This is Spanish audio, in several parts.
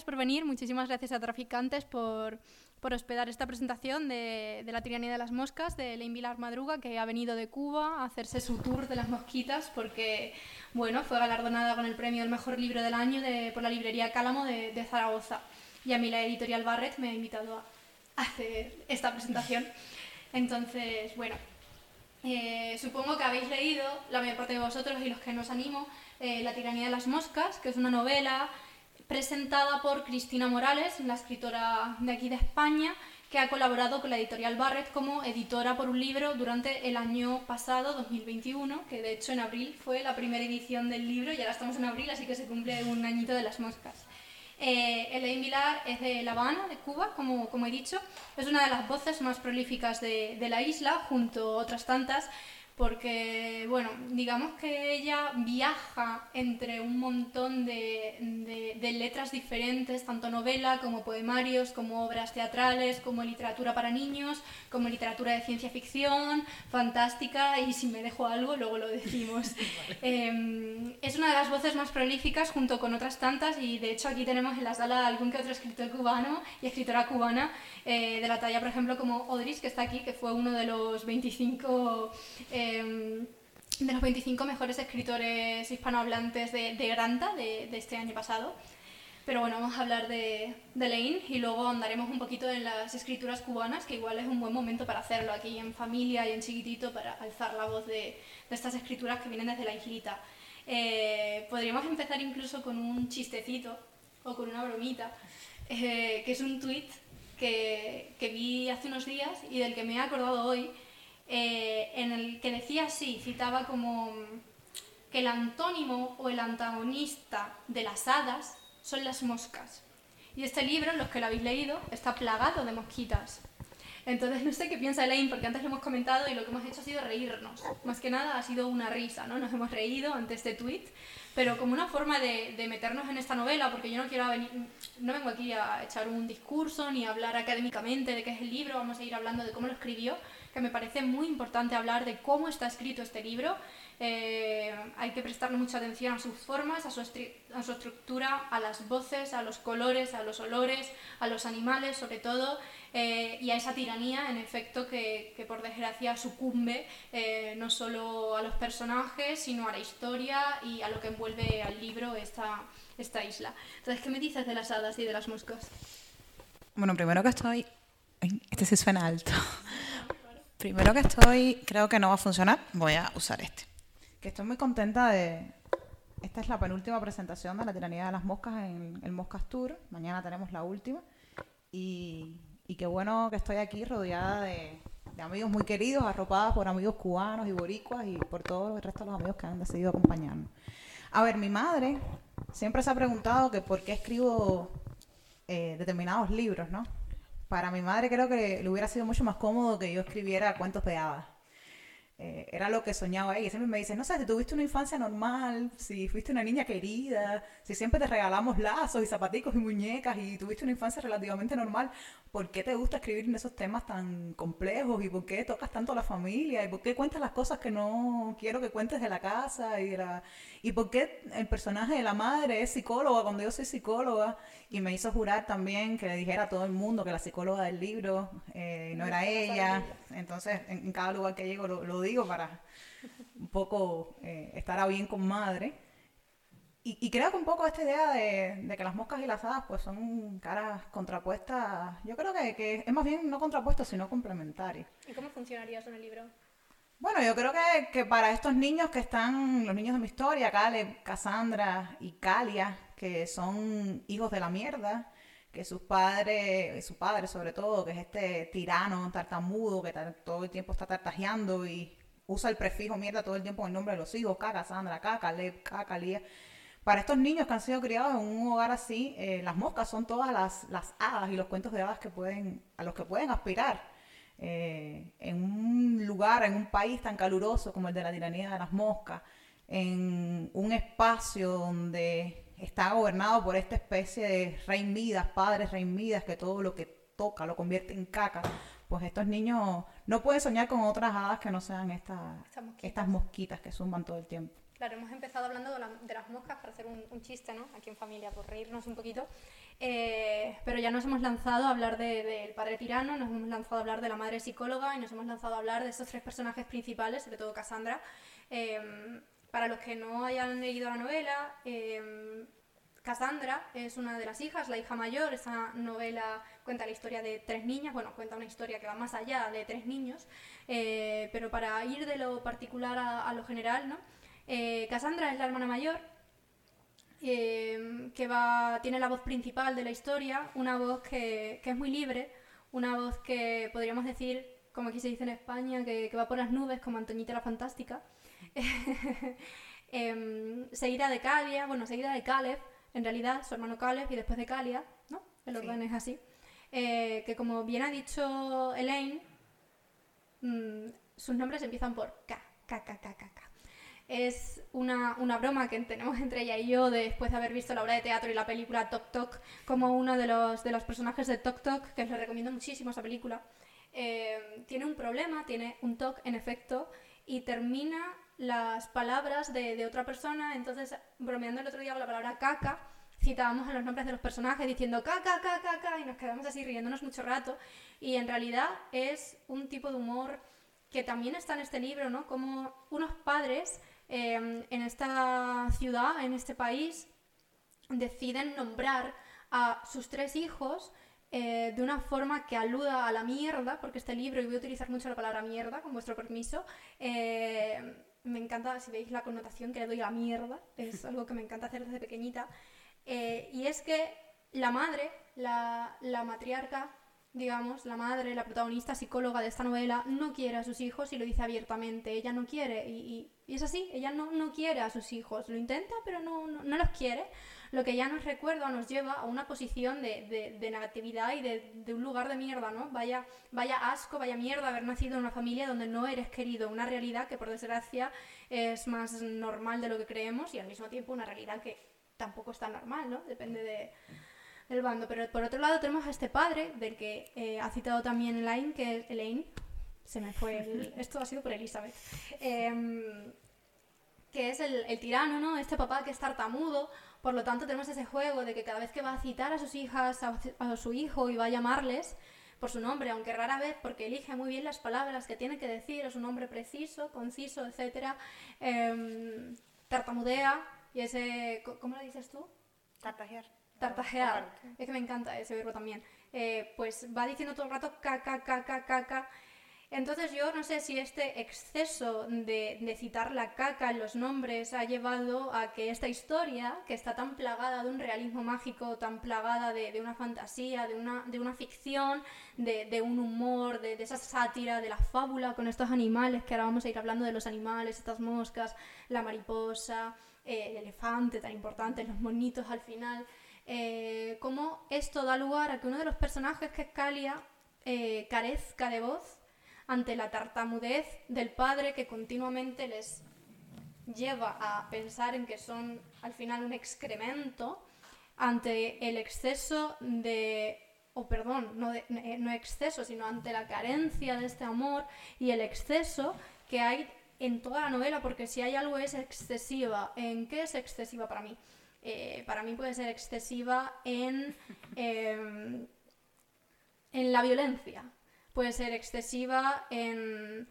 gracias por venir, muchísimas gracias a Traficantes por, por hospedar esta presentación de, de, La tiranía de las moscas de Elaine Vilar Madruga, que ha venido de Cuba a hacerse su tour de las mosquitas porque, bueno, fue galardonada con el premio al mejor libro del año de, por la librería Cálamo de, de, Zaragoza. Y a mí la editorial Barrett me ha invitado a hacer esta presentación. Entonces, bueno, eh, supongo que habéis leído, la mayor parte de vosotros y los que nos animo, eh, La tiranía de las moscas, que es una novela presentada por Cristina Morales, la escritora de aquí de España, que ha colaborado con la editorial Barrett como editora por un libro durante el año pasado, 2021, que de hecho en abril fue la primera edición del libro y ahora estamos en abril, así que se cumple un añito de las moscas. Eh, Elaine Vilar es de La Habana, de Cuba, como, como, he dicho. Es una de las voces más prolíficas de la isla, junto a otras tantas porque, bueno, digamos que ella viaja entre un montón de, de, letras diferentes, tanto novela como poemarios, como obras teatrales, como literatura para niños, como literatura de ciencia ficción, fantástica, y si me dejo algo, luego lo decimos. eh, es una de las voces más prolíficas junto con otras tantas, y de hecho aquí tenemos en la sala algún que otro escritor cubano y escritora cubana eh, de la talla, por ejemplo, como Odris, que está aquí, que fue uno de los 25... Em, de los 25 mejores escritores hispanohablantes de, de Granta de, este año pasado. Pero bueno, vamos a hablar de, de Lane y luego andaremos un poquito en las escrituras cubanas, que igual es un buen momento para hacerlo aquí en familia y en chiquitito para alzar la voz de, estas escrituras que vienen desde la islita. Eh, podríamos empezar incluso con un chistecito o con una bromita, eh, que es un tweet que, vi hace unos días y del que me he acordado hoy, eh, en el que decía así, citaba como que el antónimo o el antagonista de las hadas son las moscas. Y este libro, los que lo habéis leído, está plagado de mosquitas. Entonces no sé qué piensa Elaine, porque antes lo hemos comentado y lo que hemos hecho ha sido reírnos. Más que nada ha sido una risa, ¿no? Nos hemos reído ante este tweet, pero como una forma de, de meternos en esta novela, porque yo no quiero venir, no vengo aquí a echar un discurso ni a hablar académicamente de qué es el libro, vamos a ir hablando de cómo lo escribió, que me parece muy importante hablar de cómo está escrito este libro. Eh, hay que prestarle mucha atención a sus formas, a su, estructura, a las voces, a los colores, a los olores, a los animales sobre todo, eh, y a esa tiranía, en efecto, que, que por desgracia sucumbe eh, no solo a los personajes, sino a la historia y a lo que envuelve al libro esta, esta isla. Entonces, ¿qué me dices de las hadas y de las moscas? Bueno, primero que estoy... Este sí suena alto. Primero que estoy, creo que no va a funcionar, voy a usar este. Que estoy muy contenta de... Esta es la penúltima presentación de la tiranía de las moscas en el Moscas Tour. Mañana tenemos la última. Y, y qué bueno que estoy aquí rodeada de, amigos muy queridos, arropadas por amigos cubanos y boricuas y por todo el resto de los amigos que han decidido acompañarnos. A ver, mi madre siempre se ha preguntado que por qué escribo eh, determinados libros, ¿no? Para mi madre creo que le hubiera sido mucho más cómodo que yo escribiera cuentos de hadas. Eh, era lo que soñaba ella. Siempre me dice, no sé, si tuviste una infancia normal, si fuiste una niña querida, si siempre te regalamos lazos y zapaticos y muñecas y tuviste una infancia relativamente normal, ¿por qué te gusta escribir en esos temas tan complejos? ¿Y por qué tocas tanto a la familia? ¿Y por qué cuentas las cosas que no quiero que cuentes de la casa? ¿Y, la... ¿Y por qué el personaje de la madre es psicóloga cuando yo soy psicóloga? Y me hizo jurar también que le dijera a todo el mundo que la psicóloga del libro eh, no era ella. Entonces, en, en, cada lugar que llego lo, lo digo para un poco eh, estar a bien con madre. Y, y, creo que un poco esta idea de, de, que las moscas y las hadas pues son caras contrapuestas, yo creo que, que es más bien no contrapuestas, sino complementarias. ¿Y cómo funcionaría eso en el libro? Bueno, yo creo que, que, para estos niños que están, los niños de mi historia, Caleb, Cassandra y Calia, que son hijos de la mierda, que sus padres, su padre sobre todo, que es este tirano tartamudo que todo el tiempo está tartajeando y usa el prefijo mierda todo el tiempo en el nombre de los hijos, K, Cassandra, K, Caleb, K, Calia. Para estos niños que han sido criados en un hogar así, eh, las moscas son todas las, las hadas y los cuentos de hadas que pueden, a los que pueden aspirar. Eh, en un lugar, en un país tan caluroso como el de la tiranía de las moscas, en un espacio donde está gobernado por esta especie de rey Midas, padres rey Midas, que todo lo que toca lo convierte en caca, pues estos niños no pueden soñar con otras hadas que no sean estas, estas, mosquitas. estas mosquitas que zumban todo el tiempo. Claro, hemos empezado hablando de, la, de las moscas para hacer un, un, chiste, ¿no? Aquí en familia, por reírnos un poquito. Eh, pero ya nos hemos lanzado a hablar del padre tirano, nos hemos lanzado a hablar de la madre psicóloga y nos hemos lanzado a hablar de estos tres personajes principales, sobre todo Cassandra. Em, para los que no hayan leído la novela, eh, Cassandra es una de las hijas, la hija mayor. Esta novela cuenta la historia de tres niñas, bueno, cuenta una historia que va más allá de tres niños, eh, pero para ir de lo particular a, lo general, ¿no? Eh, Cassandra es la hermana mayor, eh, que va, tiene la voz principal de la historia, una voz que, es muy libre, una voz que podríamos decir, como aquí se dice en España, que, que va por las nubes como Antoñita la Fantástica. Em, seguida de Calia, bueno, seguida de Caleb, en realidad su hermano Caleb y después de Calia, ¿no? El orden es así. Eh, que como bien ha dicho Elaine, mm, sus nombres empiezan por K, K, K, K, K, K. Es una, una, broma que tenemos entre ella y yo después de haber visto la obra de teatro y la película Tok Tok como uno de los, de los personajes de Tok Tok, que os le recomiendo muchísimo esa película. Eh, tiene un problema, tiene un TOC en efecto, y termina las palabras de, otra persona. Entonces, bromeando el otro día con la palabra caca, citábamos a los nombres de los personajes diciendo caca, caca, caca, y nos quedamos así riéndonos mucho rato. Y en realidad es un tipo de humor que también está en este libro, ¿no? Como unos padres em, en esta ciudad, en este país, deciden nombrar a sus tres hijos eh, de una forma que aluda a la mierda, porque este libro, y voy a utilizar mucho la palabra mierda, con vuestro permiso, eh, me encanta, si veis la connotación que le doy a mierda, es algo que me encanta hacer desde pequeñita. Eh, y es que la madre, la, la, matriarca, digamos, la madre, la protagonista psicóloga de esta novela, no quiere a sus hijos y lo dice abiertamente. Ella no quiere, y, y, es así, ella no, no, quiere a sus hijos. Lo intenta, pero no, no, no los quiere lo que ya nos recuerda, nos lleva a una posición de, negatividad y de, un lugar de mierda, ¿no? Vaya, vaya asco, vaya mierda haber nacido en una familia donde no eres querido, una realidad que por desgracia es más normal de lo que creemos y al mismo tiempo una realidad que tampoco es tan normal, ¿no? Depende de, del bando. Pero por otro lado tenemos a este padre, del que eh, ha citado también Elaine, que es Elaine. Se me fue Esto ha sido por Elizabeth. Em, que es el, el, tirano, ¿no? Este papá que es tartamudo, por lo tanto, tenemos ese juego de que cada vez que va a citar a sus hijas, a, su hijo y va a llamarles por su nombre, aunque rara vez, porque elige muy bien las palabras que tiene que decir, es un nombre preciso, conciso, etc. Em, tartamudea y ese... ¿Cómo lo dices tú? Tartajear. Tartajear. Es que me encanta ese verbo también. Eh, pues va diciendo todo el rato caca, caca, caca. Entonces yo no sé si este exceso de, citar la caca en los nombres ha llevado a que esta historia, que está tan plagada de un realismo mágico, tan plagada de, una fantasía, de una, ficción, de, un humor, de, esa sátira, de la fábula con estos animales, que ahora vamos a ir hablando de los animales, estas moscas, la mariposa, eh, el elefante tan importante, los monitos al final, eh, cómo esto da lugar a que uno de los personajes, que es Calia, eh, carezca de voz ante la tartamudez del padre que continuamente les lleva a pensar en que son al final un excremento, ante el exceso de, o perdón, no, eh, no exceso, sino ante la carencia de este amor y el exceso que hay en toda la novela, porque si hay algo es excesiva, ¿en qué es excesiva para mí? Eh, para mí puede ser excesiva en, em, en la violencia, puede ser excesiva en,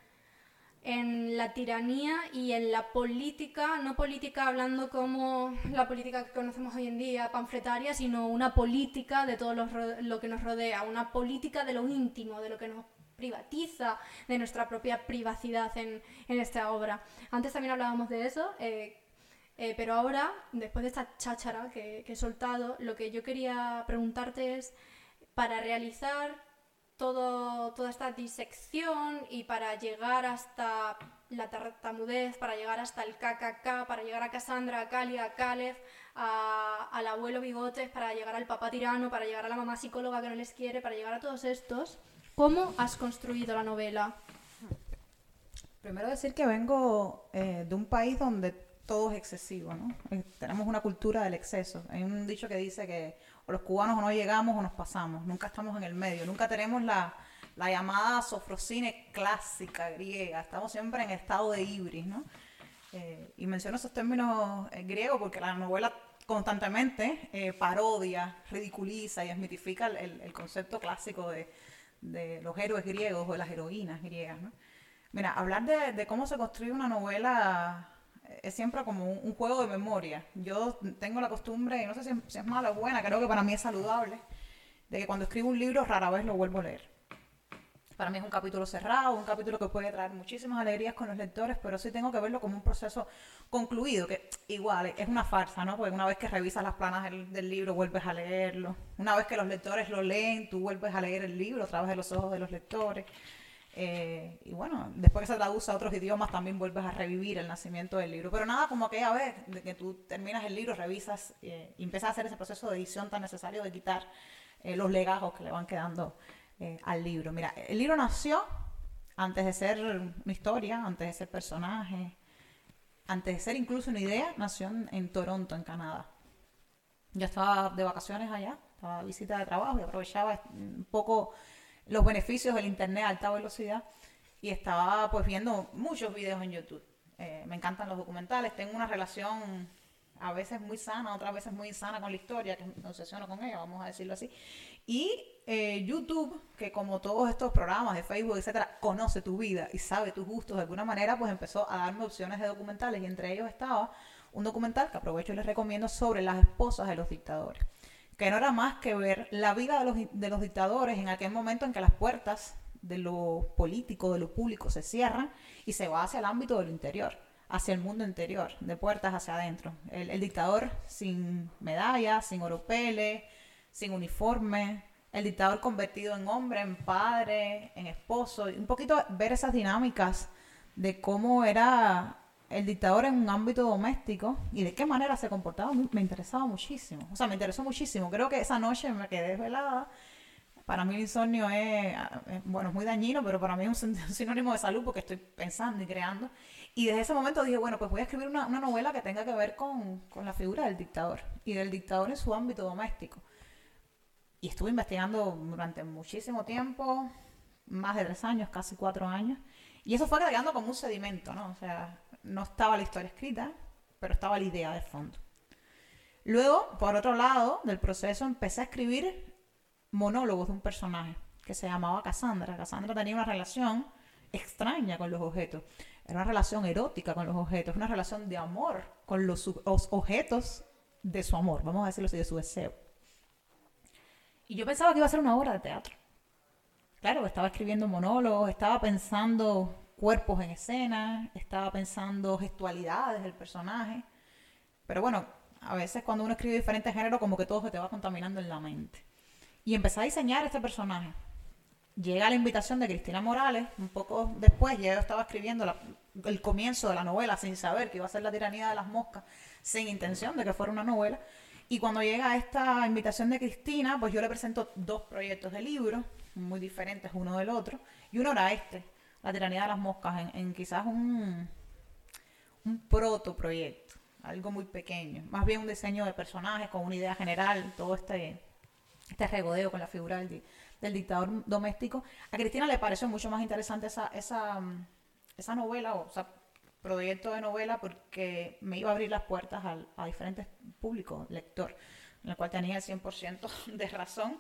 la tiranía y en la política, no política hablando como la política que conocemos hoy en día, panfletaria, sino una política de todo lo, que nos rodea, una política de lo íntimo, de lo que nos privatiza, de nuestra propia privacidad en, esta obra. Antes también hablábamos de eso, eh, eh, pero ahora, después de esta cháchara que he soltado, lo que yo quería preguntarte es, para realizar todo, toda esta disección y para llegar hasta la tartamudez, para llegar hasta el KKK, para llegar a Cassandra, a Cali, a Caleb, al abuelo Bigotes, para llegar al papá tirano, para llegar a la mamá psicóloga que no les quiere, para llegar a todos estos, ¿cómo has construido la novela? Primero decir que vengo eh, de un país donde todo es excesivo, ¿no? Eh, tenemos una cultura del exceso. Hay un dicho que dice que los cubanos o no llegamos o nos pasamos, nunca estamos en el medio, nunca tenemos la, llamada sofrosine clásica griega, estamos siempre en estado de ibris, ¿no? Eh, y menciono esos términos eh, griegos porque la novela constantemente eh, parodia, ridiculiza y esmitifica el, el concepto clásico de, de, los héroes griegos o de las heroínas griegas. ¿no? Mira, hablar de, de, cómo se construye una novela es siempre como un, un, juego de memoria. Yo tengo la costumbre, y no sé si, si es mala o buena, creo que para mí es saludable, de que cuando escribo un libro rara vez lo vuelvo a leer. Para mí es un capítulo cerrado, un capítulo que puede traer muchísimas alegrías con los lectores, pero sí tengo que verlo como un proceso concluido, que igual es una farsa, ¿no? Porque una vez que revisas las planas del, del, libro, vuelves a leerlo. Una vez que los lectores lo leen, tú vuelves a leer el libro a través de los ojos de los lectores. Eh, y bueno, después que se traduce a otros idiomas, también vuelves a revivir el nacimiento del libro. Pero nada como aquella vez de que tú terminas el libro, revisas eh, y empiezas a hacer ese proceso de edición tan necesario de quitar eh, los legajos que le van quedando eh, al libro. Mira, el libro nació antes de ser una historia, antes de ser personaje, antes de ser incluso una idea, nació en, en Toronto, en Canadá. Yo estaba de vacaciones allá, estaba de visita de trabajo y aprovechaba un poco los beneficios del internet a alta velocidad y estaba pues viendo muchos videos en YouTube. Eh, me encantan los documentales, tengo una relación a veces muy sana, otras veces muy insana con la historia, que me obsesiono con ella, vamos a decirlo así. Y eh, YouTube, que como todos estos programas de Facebook, etcétera, conoce tu vida y sabe tus gustos de alguna manera, pues empezó a darme opciones de documentales y entre ellos estaba un documental que aprovecho y les recomiendo sobre las esposas de los dictadores, que no era más que ver la vida de los, de los dictadores en aquel momento en que las puertas de lo político, de lo público se cierran y se va hacia el ámbito de lo interior hacia el mundo interior, de puertas hacia adentro. El, el dictador sin medallas, sin oropeles, sin uniforme, el dictador convertido en hombre, en padre, en esposo, un poquito ver esas dinámicas de cómo era el dictador en un ámbito doméstico y de qué manera se comportaba, me interesaba muchísimo. O sea, me interesó muchísimo. Creo que esa noche me quedé desvelada. Para mí el insomnio es, bueno, es muy dañino, pero para mí es un sinónimo de salud porque estoy pensando y creando. Y desde ese momento dije, bueno, pues voy a escribir una, una novela que tenga que ver con, con, la figura del dictador y del dictador en su ámbito doméstico. Y estuve investigando durante muchísimo tiempo, más de tres años, casi cuatro años. Y eso fue quedando como un sedimento, ¿no? O sea, no estaba la historia escrita, pero estaba la idea de fondo. Luego, por otro lado del proceso, empecé a escribir monólogos de un personaje que se llamaba Cassandra. Cassandra tenía una relación extraña con los objetos. Era una relación erótica con los objetos, una relación de amor con los, los objetos de su amor, vamos a decirlo así, de su deseo. Y yo pensaba que iba a ser una obra de teatro. Claro, estaba escribiendo monólogos, estaba pensando cuerpos en escena, estaba pensando gestualidades del personaje. Pero bueno, a veces cuando uno escribe diferentes géneros, como que todo se te va contaminando en la mente. Y empecé a diseñar este personaje. Llega la invitación de Cristina Morales, un poco después, ya yo estaba escribiendo el comienzo de la novela sin saber que iba a ser la tiranía de las moscas, sin intención de que fuera una novela. Y cuando llega esta invitación de Cristina, pues yo le presento dos proyectos de libro, muy diferentes uno del otro, y uno era este, La tiranía de las moscas, en, en quizás un, un protoproyecto, algo muy pequeño, más bien un diseño de personajes con una idea general, todo este, este regodeo con la figura del, del dictador doméstico. A Cristina le pareció mucho más interesante esa, esa, esa novela, o sea, proyecto de novela porque me iba a abrir las puertas a, a diferentes públicos, lector, en el cual tenía el 100% de razón,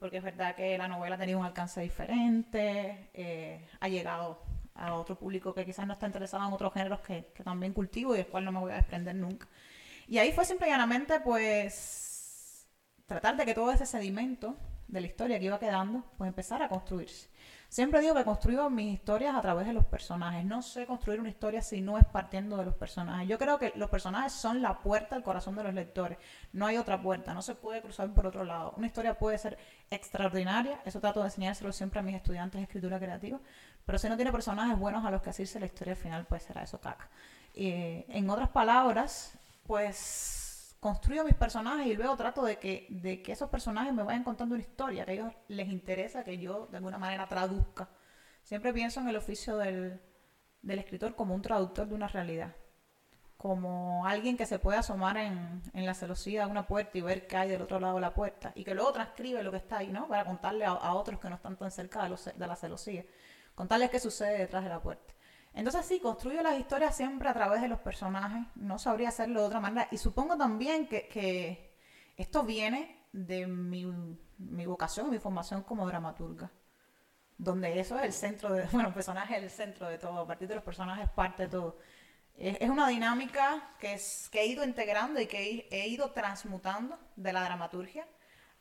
porque es verdad que la novela tenía un alcance diferente, eh, ha llegado a otro público que quizás no está interesado en otros géneros que, que, también cultivo y del cual no me voy a desprender nunca. Y ahí fue simple y llanamente, pues, tratar de que todo ese sedimento de la historia que iba quedando, pues empezar a construirse. Siempre digo que construyo mis historias a través de los personajes. No sé construir una historia si no es partiendo de los personajes. Yo creo que los personajes son la puerta al corazón de los lectores. No hay otra puerta, no se puede cruzar por otro lado. Una historia puede ser extraordinaria, eso trato de enseñárselo siempre a mis estudiantes de escritura creativa, pero si no tiene personajes buenos a los que asirse, la historia al final pues será eso caca. Eh, en otras palabras, pues construyo mis personajes y luego trato de que, de que esos personajes me vayan contando una historia, que a ellos les interesa que yo de alguna manera traduzca. Siempre pienso en el oficio del, del escritor como un traductor de una realidad, como alguien que se puede asomar en, en, la celosía de una puerta y ver qué hay del otro lado de la puerta, y que luego transcribe lo que está ahí, ¿no? Para contarle a, a otros que no están tan cerca de, los, de la celosía, contarles qué sucede detrás de la puerta. Entonces sí, construyo las historias siempre a través de los personajes, no sabría hacerlo de otra manera. Y supongo también que, esto viene de mi, mi vocación, mi formación como dramaturga, donde eso es el centro de, bueno, el personaje es el centro de todo, a partir de los personajes parte de todo. Es, es una dinámica que, es, que he ido integrando y que he ido transmutando de la dramaturgia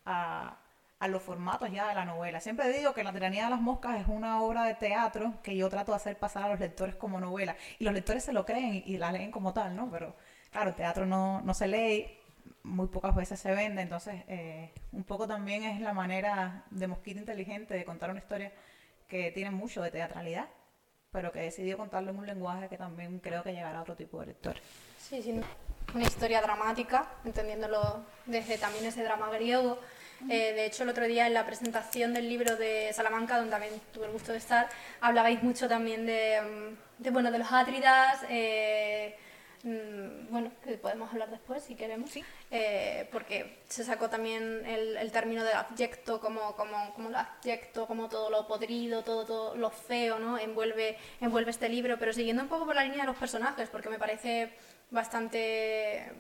a, a los formatos ya de la novela. Siempre digo que La tiranía de las moscas es una obra de teatro que yo trato de hacer pasar a los lectores como novela. Y los lectores se lo creen y, la leen como tal, ¿no? Pero claro, el teatro no, no se lee, muy pocas veces se vende, entonces eh, un poco también es la manera de Mosquita Inteligente de contar una historia que tiene mucho de teatralidad, pero que decidió contarlo en un lenguaje que también creo que llegará a otro tipo de lector. Sí, sí, una historia dramática, entendiéndolo desde también ese drama griego. Eh, de hecho, el otro día en la presentación del libro de Salamanca, donde también tuve el gusto de estar, hablabais mucho también de, mm, de bueno, de los átridas, eh, mm, bueno, que podemos hablar después si queremos, Sí. eh, porque se sacó también el, el término del abyecto como, como, como el abyecto, como todo lo podrido, todo, todo lo feo, ¿no? Envuelve, envuelve este libro, pero siguiendo un poco por la línea de los personajes, porque me parece bastante,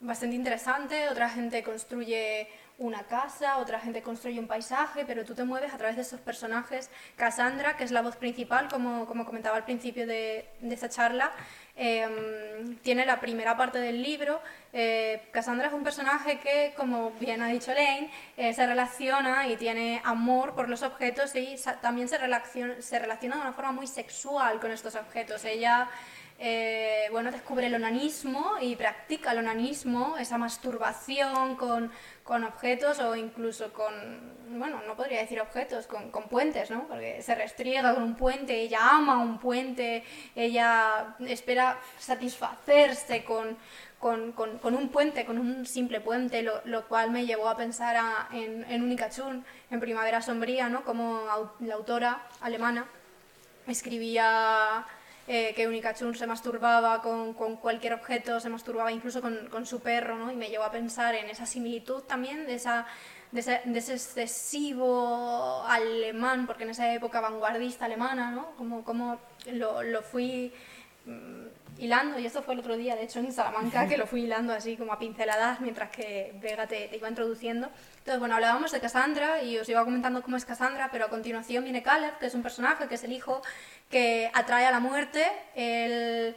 bastante interesante, otra gente construye una casa, otra gente construye un paisaje, pero tú te mueves a través de esos personajes. Cassandra, que es la voz principal, como, como comentaba al principio de, esta charla, eh, tiene la primera parte del libro. Eh, Cassandra es un personaje que, como bien ha dicho Lane, eh, se relaciona y tiene amor por los objetos y también se relaciona, se relaciona de una forma muy sexual con estos objetos. Ella eh, bueno, descubre el onanismo y practica el onanismo, esa masturbación con, con objetos o incluso con, bueno, no podría decir objetos, con, con puentes, ¿no? Porque se restriega con un puente, ella ama un puente, ella espera satisfacerse con, con, con- con un puente, con un simple puente, lo, lo cual me llevó a pensar a- en, en Unica Chun, en Primavera Sombría, ¿no? Como la autora alemana escribía eh, que Unica Chun se masturbaba con, con cualquier objeto, se masturbaba incluso con, con su perro, ¿no? Y me llevó a pensar en esa similitud también de, esa, de ese excesivo alemán, porque en esa época vanguardista alemana, ¿no? Como, como lo, lo fui mm, hilando, y esto fue el otro día, de hecho, en Salamanca, que lo fui hilando así como a pinceladas mientras que Vega te, te iba introduciendo. Entonces, bueno, hablábamos de Cassandra y os iba comentando cómo es Cassandra, pero a continuación viene Caleb, que es un personaje, que es el hijo que atrae a la muerte, el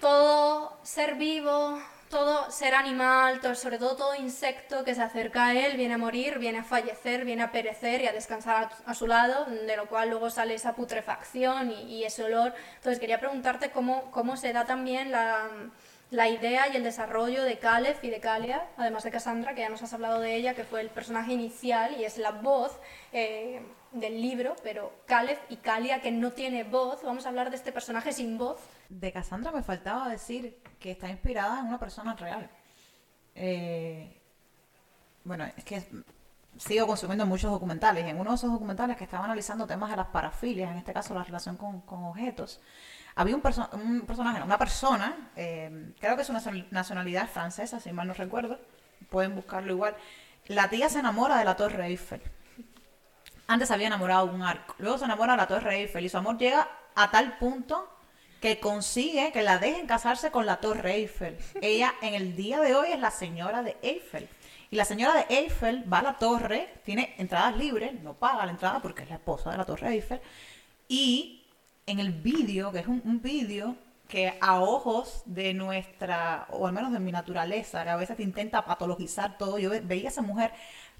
todo ser vivo, todo ser animal, todo- sobre todo todo insecto que se acerca a él, viene a morir, viene a fallecer, viene a perecer y a descansar a, su lado, de lo cual luego sale esa putrefacción y, ese olor. Entonces quería preguntarte cómo, cómo se da también la, la idea y el desarrollo de Caleb y de Kalia, además de Cassandra, que ya nos has hablado de ella, que fue el personaje inicial y es la voz eh, del libro, pero Caleb y Kalia, que no tiene voz, vamos a hablar de este personaje sin voz. De Cassandra me faltaba decir que está inspirada en una persona real. Eh, bueno, es que sigo consumiendo muchos documentales en uno de esos documentales que estaba analizando temas de las parafilias, en este caso la relación con, objetos, había un, un personaje, una persona, eh, creo que es una nacional- nacionalidad francesa, si mal no recuerdo, pueden buscarlo igual. La tía se enamora de la Torre Eiffel. Antes había enamorado de un arco, luego se enamora de la Torre Eiffel y su amor llega a tal punto que consigue que la dejen casarse con la Torre Eiffel. Ella en el día de hoy es la señora de Eiffel. Y la señora de Eiffel va a la torre, tiene entradas libres, no paga la entrada porque es la esposa de la Torre Eiffel. Y en el vídeo, que es un, un vídeo que a ojos de nuestra, o al menos de mi naturaleza, que a veces te intenta patologizar todo, yo ve- veía a esa mujer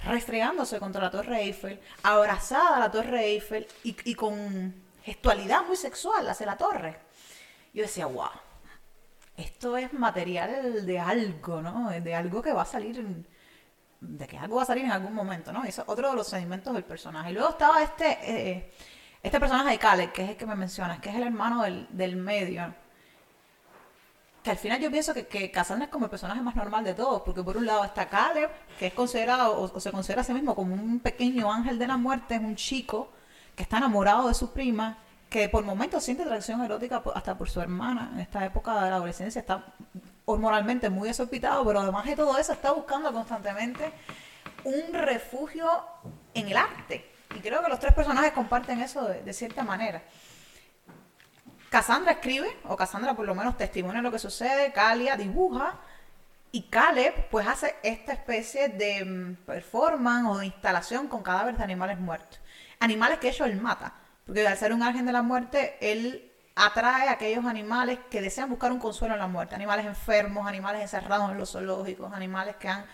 restregándose contra la Torre Eiffel, abrazada a la Torre Eiffel y, y con gestualidad muy sexual hacia la torre. Yo decía, wow, esto es material de algo, ¿no? De algo que va a salir, de que algo va a salir en algún momento, ¿no? Eso es otro de los sedimentos del personaje. Y luego estaba este, eh, este personaje de Caleb, que es el que me mencionas, que es el hermano del, del medio. Que al final yo pienso que, que Cassandra es como el personaje más normal de todos, porque por un lado está Caleb, que es considerado, o, o se considera a sí mismo como un pequeño ángel de la muerte, es un chico que está enamorado de su prima, que por momentos siente atracción erótica hasta por su hermana. En esta época de la adolescencia está hormonalmente muy desorbitado, pero además de todo eso está buscando constantemente un refugio en el arte. Y creo que los tres personajes comparten eso de, cierta manera. Cassandra escribe, o Cassandra por lo menos testimonia lo que sucede, Calia dibuja, y Caleb pues hace esta especie de mm, performance o de instalación con cadáveres de animales muertos. Animales que ellos mata, porque al ser un ángel de la muerte, él atrae a aquellos animales que desean buscar un consuelo en la muerte, animales enfermos, animales encerrados en los zoológicos, animales que han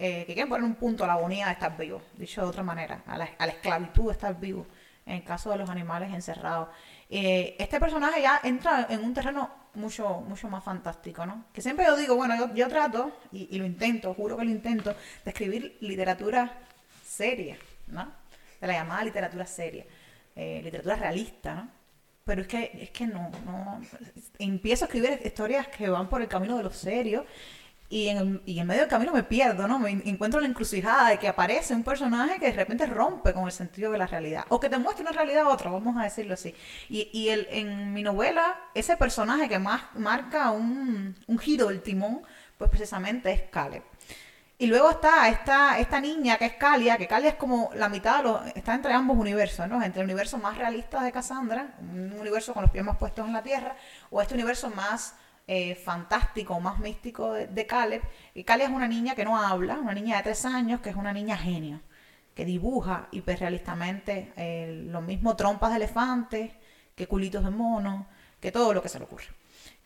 eh, que quieren poner un punto a la agonía de estar vivo, dicho de otra manera, a la, esclavitud de estar vivo, en el caso de los animales encerrados. Eh, este personaje ya entra en un terreno mucho, mucho más fantástico, ¿no? Que siempre yo digo, bueno, yo, trato, y, lo intento, juro que lo intento, de escribir literatura seria, ¿no? De la llamada literatura seria, eh, literatura realista, ¿no? Pero es que, es que no, no, empiezo a escribir historias que van por el camino de lo serio y en, medio del camino me pierdo, ¿no? Me encuentro la encrucijada de que aparece un personaje que de repente rompe con el sentido de la realidad. O que te muestra una realidad a otra, vamos a decirlo así. Y, y el, en mi novela, ese personaje que más marca un, un giro del timón, pues precisamente es Caleb. Y luego está esta, esta niña que es Calia, que Calia es como la mitad de los, está entre ambos universos, ¿no? Entre el universo más realista de Cassandra, un universo con los pies más puestos en la tierra, o este universo más eh, fantástico, más místico de, Caleb. Y Caleb es una niña que no habla, una niña de tres años, que es una niña genio, que dibuja hiperrealistamente eh, lo mismo trompas de elefantes, que culitos de mono, que todo lo que se le ocurre.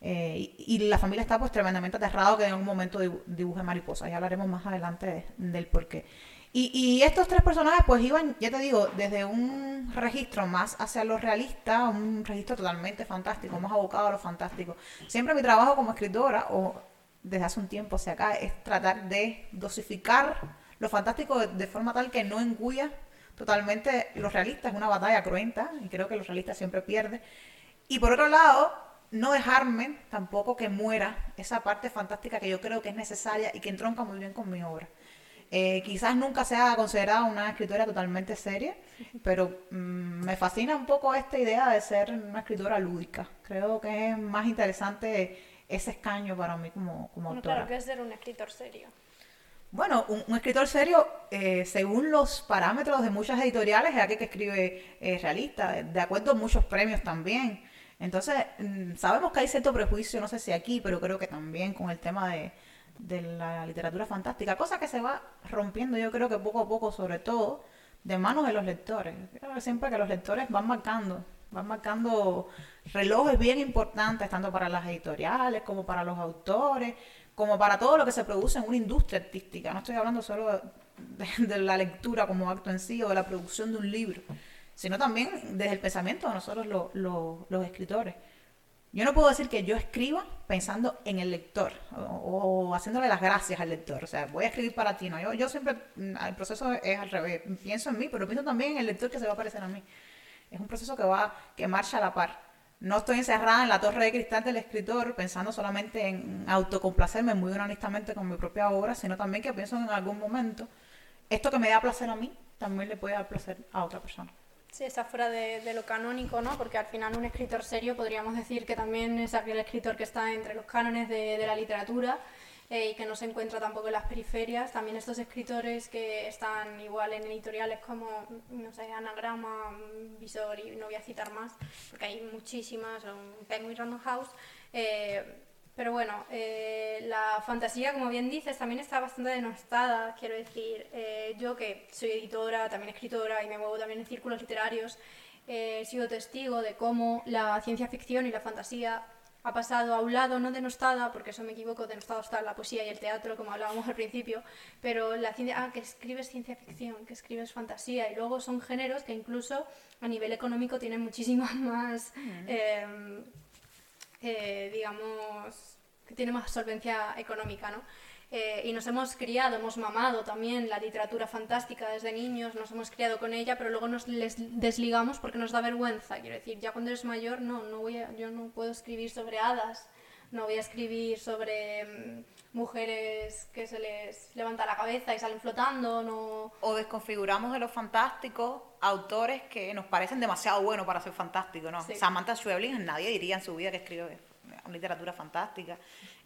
Eh, y, la familia está pues tremendamente aterrado que en un momento dibuje mariposas. Ya hablaremos más adelante de, del por qué. Y, y, estos tres personajes pues iban, ya te digo, desde un registro más hacia lo realista, un registro totalmente fantástico, más abocado a lo fantástico. Siempre mi trabajo como escritora, o desde hace un tiempo hacia acá, es tratar de dosificar lo fantástico de, forma tal que no engulla totalmente lo realista. Es una batalla cruenta y creo que lo realista siempre pierde. Y por otro lado, no dejarme tampoco que muera esa parte fantástica que yo creo que es necesaria y que entronca muy bien con mi obra. Eh, quizás nunca sea considerada una escritora totalmente seria, pero mmm, me fascina un poco esta idea de ser una escritora lúdica. Creo que es más interesante ese escaño para mí como, como bueno, autora. Claro, que es ser un escritor serio. Bueno, un, un escritor serio, eh, según los parámetros de muchas editoriales, es aquel que escribe eh, realista, de, de acuerdo a muchos premios también. Entonces, mmm, sabemos que hay cierto prejuicio, no sé si aquí, pero creo que también con el tema de, de la literatura fantástica, cosa que se va rompiendo yo creo que poco a poco, sobre todo de manos de los lectores. Siempre que los lectores van marcando, van marcando relojes bien importantes, tanto para las editoriales como para los autores, como para todo lo que se produce en una industria artística. No estoy hablando solo de, de la lectura como acto en sí o de la producción de un libro, sino también desde el pensamiento de nosotros lo, lo, los escritores. Yo no puedo decir que yo escriba pensando en el lector o, haciéndole las gracias al lector. O sea, voy a escribir para ti. ¿no? Yo, yo siempre, el proceso es al revés. Pienso en mí, pero pienso también en el lector que se va a parecer a mí. Es un proceso que va, que marcha a la par. No estoy encerrada en la torre de cristal del escritor pensando solamente en autocomplacerme muy honestamente con mi propia obra, sino también que pienso en algún momento, esto que me da placer a mí, también le puede dar placer a otra persona. Sí, está fuera de, de, lo canónico, ¿no? Porque al final un escritor serio podríamos decir que también es aquel escritor que está entre los cánones de, la literatura eh, y que no se encuentra tampoco en las periferias. También estos escritores que están igual en editoriales como, no sé, Anagrama, Visor y no voy a citar más, porque hay muchísimas, Penguin Random House. Eh, pero bueno, eh, la fantasía, como bien dices, también está bastante denostada, quiero decir, eh, yo que soy editora, también escritora y me muevo también en círculos literarios, eh, he sido testigo de cómo la ciencia ficción y la fantasía ha pasado a un lado, no denostada, porque eso me equivoco, denostado está la poesía y el teatro, como hablábamos al principio, pero la ciencia, ah, que escribes ciencia ficción, que escribes fantasía, y luego son géneros que incluso a nivel económico tienen muchísimas más... Mm eh, digamos, que tiene más solvencia económica, ¿no? Eh, y nos hemos criado, hemos mamado también la literatura fantástica desde niños, nos hemos criado con ella, pero luego nos desligamos porque nos da vergüenza. Quiero decir, ya cuando eres mayor, no, no voy a, yo no puedo escribir sobre hadas, no voy a escribir sobre mmm, mujeres que se les levanta la cabeza y salen flotando, no... O desconfiguramos de lo fantástico autores que nos parecen demasiado buenos para ser fantásticos, ¿no? Sí. Samantha Schweblin, nadie diría en su vida que escribe literatura fantástica.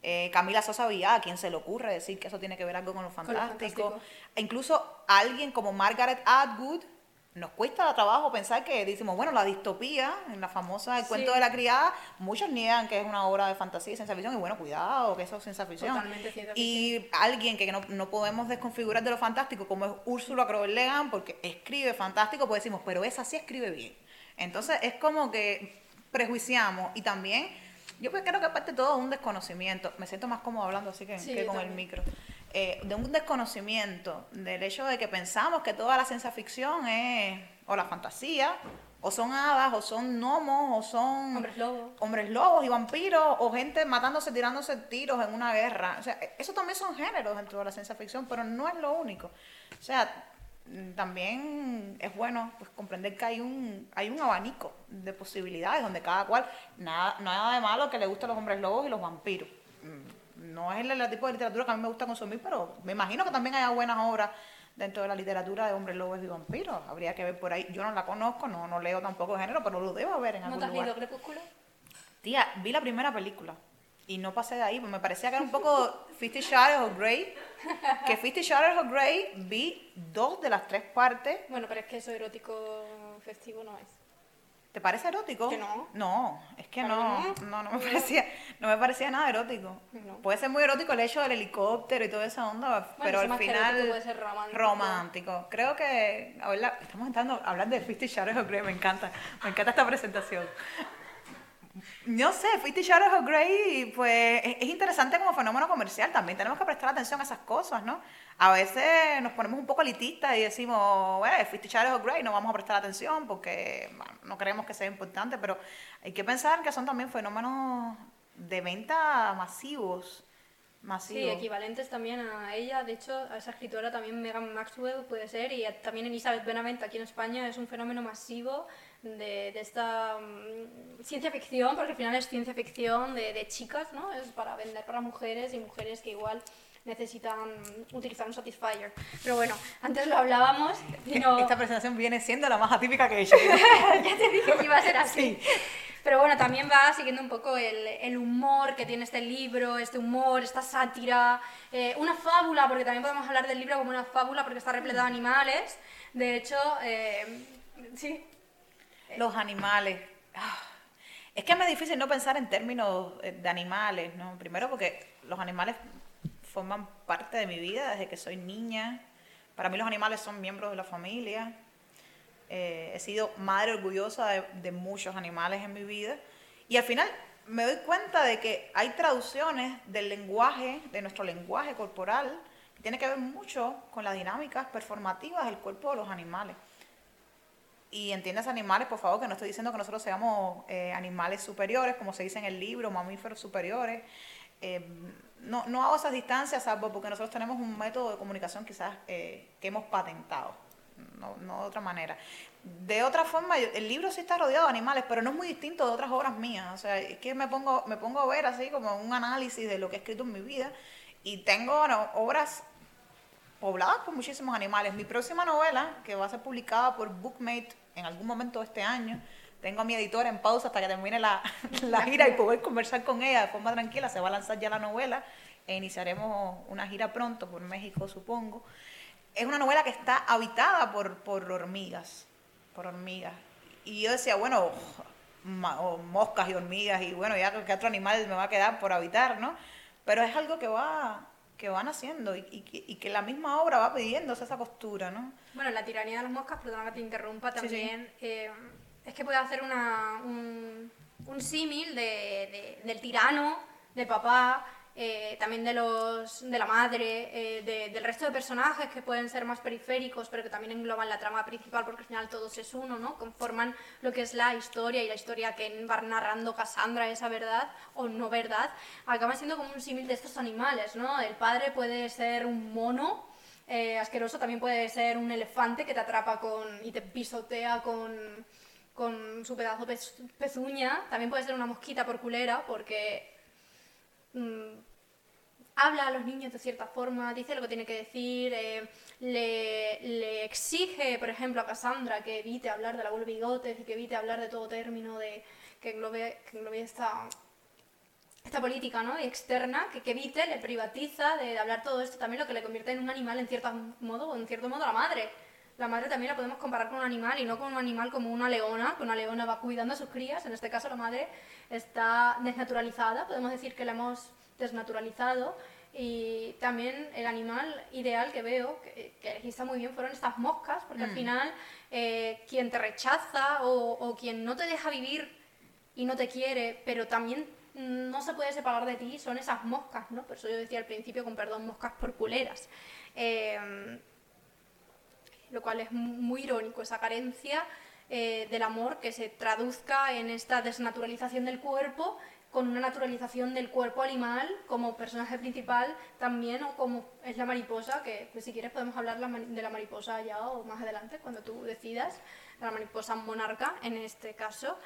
Eh, Camila Sosa Villada, ¿a quién se le ocurre decir que eso tiene que ver algo con lo fantástico? Con lo fantástico. E incluso alguien como Margaret Atwood, nos cuesta trabajo pensar que decimos, bueno, la distopía, en la famosa El cuento de la criada, muchos niegan que es una obra de fantasía y ciencia ficción, y bueno, cuidado, que eso es ciencia ficción. Totalmente ciencia Y alguien que no, no podemos desconfigurar de lo fantástico, como es Úrsula Crowe Legan, porque escribe fantástico, pues decimos, pero esa sí escribe bien. Entonces es como que prejuiciamos y también, yo creo que aparte de todo es un desconocimiento, me siento más cómodo hablando así que, Sí, que yo con el micro, eh, de un desconocimiento del hecho de que pensamos que toda la ciencia ficción es o la fantasía, o son hadas, o son gnomos, o son Hombres lobos. hombres lobos y vampiros, o gente matándose, tirándose tiros en una guerra. O sea, eso también son géneros dentro de la ciencia ficción, pero no es lo único. O sea, mm, también es bueno pues comprender que hay un hay un abanico de posibilidades donde cada cual nada nada de malo que le gusten los hombres lobos y los vampiros no es el, el tipo de literatura que a mí me gusta consumir pero me imagino que también haya buenas obras dentro de la literatura de hombres lobos y vampiros habría que ver por ahí yo no la conozco no no leo tampoco de género pero lo debo haber en ¿No algún te has lugar leído Crepúsculo? Tía, vi la primera película y no pasé de ahí, pues me parecía que era un poco Fifty Shades of Grey. Que Fifty Shades of Grey vi dos de las tres partes. Bueno, pero es que eso erótico festivo no es. ¿Te parece erótico? ¿Que no? No, es que ¿Claro no, no, no me parecía, no me parecía nada erótico. No. Puede ser muy erótico el hecho del helicóptero y toda esa onda, pero eso al final puede ser romántico. romántico. Creo que, estamos entrando a hablar de Fifty Shades of Grey, me encanta, me encanta esta presentación. No sé, Fifty Shades of Grey, pues es, es interesante como fenómeno comercial también. Tenemos que prestar atención a esas cosas, ¿no? A veces nos ponemos un poco elitistas y decimos, bueno, Fifty Shades of Grey, no vamos a prestar atención porque bueno, no creemos que sea importante, pero hay que pensar que son también fenómenos de venta masivos. Sí, masivos. equivalentes también a ella. De hecho, a esa escritora también Megan Maxwell puede ser. Y también Elizabeth Benavent aquí en España es un fenómeno masivo de, de esta mm, ciencia ficción, porque al final es ciencia ficción de, de chicas, ¿no? Es para vender para mujeres y mujeres que igual necesitan utilizar un Satisfyer. Pero bueno, antes lo hablábamos y no... Esta presentación viene siendo la más atípica que he hecho. ya te dije que iba a ser así. Pero bueno, también va siguiendo un poco el, el humor que tiene este libro, este humor, esta sátira, eh, una fábula, porque también podemos hablar del libro como una fábula porque está repleto de animales. De hecho, eh, sí, Los animales. Ah, Es que es difícil no pensar en términos eh, de animales, ¿no? Primero porque los animales forman parte de mi vida desde que soy niña. Para mí los animales son miembros de la familia. Eh, he sido madre orgullosa de, de muchos animales en mi vida. Y al final me doy cuenta de que hay traducciones del lenguaje, de nuestro lenguaje corporal, que tiene que ver mucho con las dinámicas performativas del cuerpo de los animales. Y entiendas animales, por favor, que no estoy diciendo que nosotros seamos eh, animales superiores, como se dice en el libro, mamíferos superiores. Eh, no, no hago esas distancias, salvo porque nosotros tenemos un método de comunicación quizás eh, que hemos patentado, no, no de otra manera. De otra forma, el libro sí está rodeado de animales, pero no es muy distinto de otras obras mías. O sea, es que me pongo, me pongo a ver así como un análisis de lo que he escrito en mi vida y tengo bueno, obras pobladas por muchísimos animales. Mi próxima novela, que va a ser publicada por Bookmate en algún momento de este año, tengo a mi editora en pausa hasta que termine la, la gira y poder conversar con ella de forma tranquila. Se va a lanzar ya la novela e iniciaremos una gira pronto por México, supongo. Es una novela que está habitada por, por hormigas, por hormigas. Y yo decía, bueno, ma- o moscas y hormigas y bueno, ya que otro animal me va a quedar por habitar, ¿no? Pero es algo que va que van haciendo y, y que- y que la misma obra va pidiéndose esa costura, ¿no? Bueno, la tiranía de las moscas, perdona que te interrumpa Sí, sí. también, eh, es que puede hacer una, un, un símil de, de- del tirano, del papá, eh, también de, los, de la madre, eh, de- del resto de personajes que pueden ser más periféricos, pero que también engloban la trama principal, porque al final todos es uno, ¿no? Conforman lo que es la historia y la historia que va narrando Cassandra, esa verdad o no verdad, acaba siendo como un símil de estos animales, ¿no? El padre puede ser un mono, eh, asqueroso también puede ser un elefante que te atrapa con y te pisotea con, con su pedazo de pez- pezuña. También puede ser una mosquita por culera porque mm, habla a los niños de cierta forma, dice lo que tiene que decir, eh, le, exige, por ejemplo, a Cassandra que evite hablar del abuelo Bigotes y que evite hablar de todo término de, que englobe, que englobe esta, esta política ¿no? externa que, evite, le privatiza de, hablar todo esto, también lo que le convierte en un animal en cierto modo, o en cierto modo la madre. La madre también la podemos comparar con un animal y no con un animal como una leona, que una leona va cuidando a sus crías. En este caso la madre está desnaturalizada, podemos decir que la hemos desnaturalizado. Y también el animal ideal que veo, que, que está muy bien, fueron estas moscas, porque al mm. final eh, quien te rechaza o, o quien no te deja vivir y no te quiere, pero también no se puede separar de ti, son esas moscas, ¿no? Por eso yo decía al principio, con perdón, moscas por culeras. Eh, lo cual es muy irónico, esa carencia eh, del amor que se traduzca en esta desnaturalización del cuerpo con una naturalización del cuerpo animal como personaje principal también o como es la mariposa, que pues, si quieres podemos hablar de la mariposa ya o más adelante cuando tú decidas, la mariposa monarca en este caso.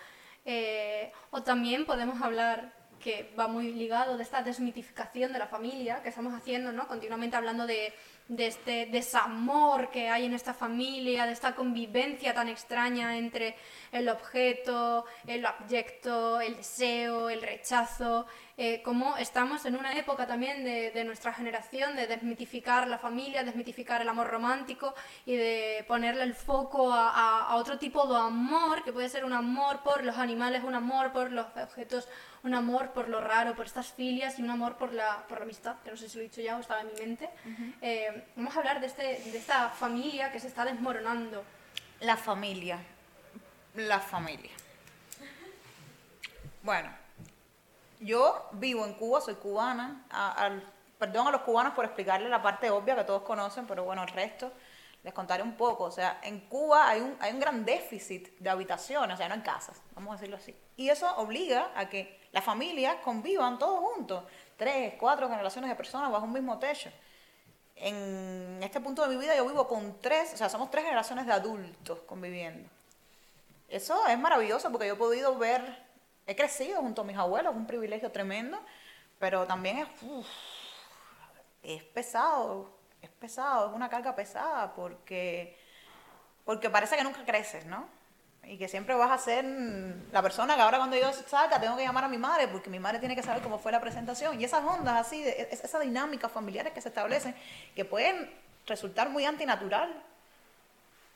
Eh, o también podemos hablar que va muy ligado de esta desmitificación de la familia que estamos haciendo, ¿no? Continuamente hablando de de este desamor que hay en esta familia, de esta convivencia tan extraña entre el objeto, el abyecto, el deseo, el rechazo, eh, como estamos en una época también de, nuestra generación de desmitificar la familia, desmitificar el amor romántico y de ponerle el foco a, otro tipo de amor, que puede ser un amor por los animales, un amor por los objetos, un amor por lo raro, por estas filias y un amor por la, por la amistad, que no sé si lo he dicho ya o estaba en mi mente. Eh, vamos a hablar de, este, de esta familia que se está desmoronando. La familia. La familia. Bueno, yo vivo en Cuba, soy cubana. perdón a los cubanos por explicarle la parte obvia que todos conocen, pero bueno, el resto les contaré un poco. O sea, en Cuba hay un, hay un gran déficit de habitaciones, o sea, no en casas, vamos a decirlo así. Y eso obliga a que las familias convivan todos juntos, tres, cuatro generaciones de personas bajo un mismo techo. En este punto de mi vida yo vivo con tres, o sea, somos tres generaciones de adultos conviviendo. Eso es maravilloso porque yo he podido ver he crecido junto a mis abuelos, un privilegio tremendo, pero también es, es pesado, es pesado, es una carga pesada porque, porque parece que nunca creces, ¿no? Y que siempre vas a ser la persona que ahora cuando yo salga tengo que llamar a mi madre porque mi madre tiene que saber cómo fue la presentación. Y esas ondas así, de, esa dinámica familiares que se establecen, que pueden resultar muy antinatural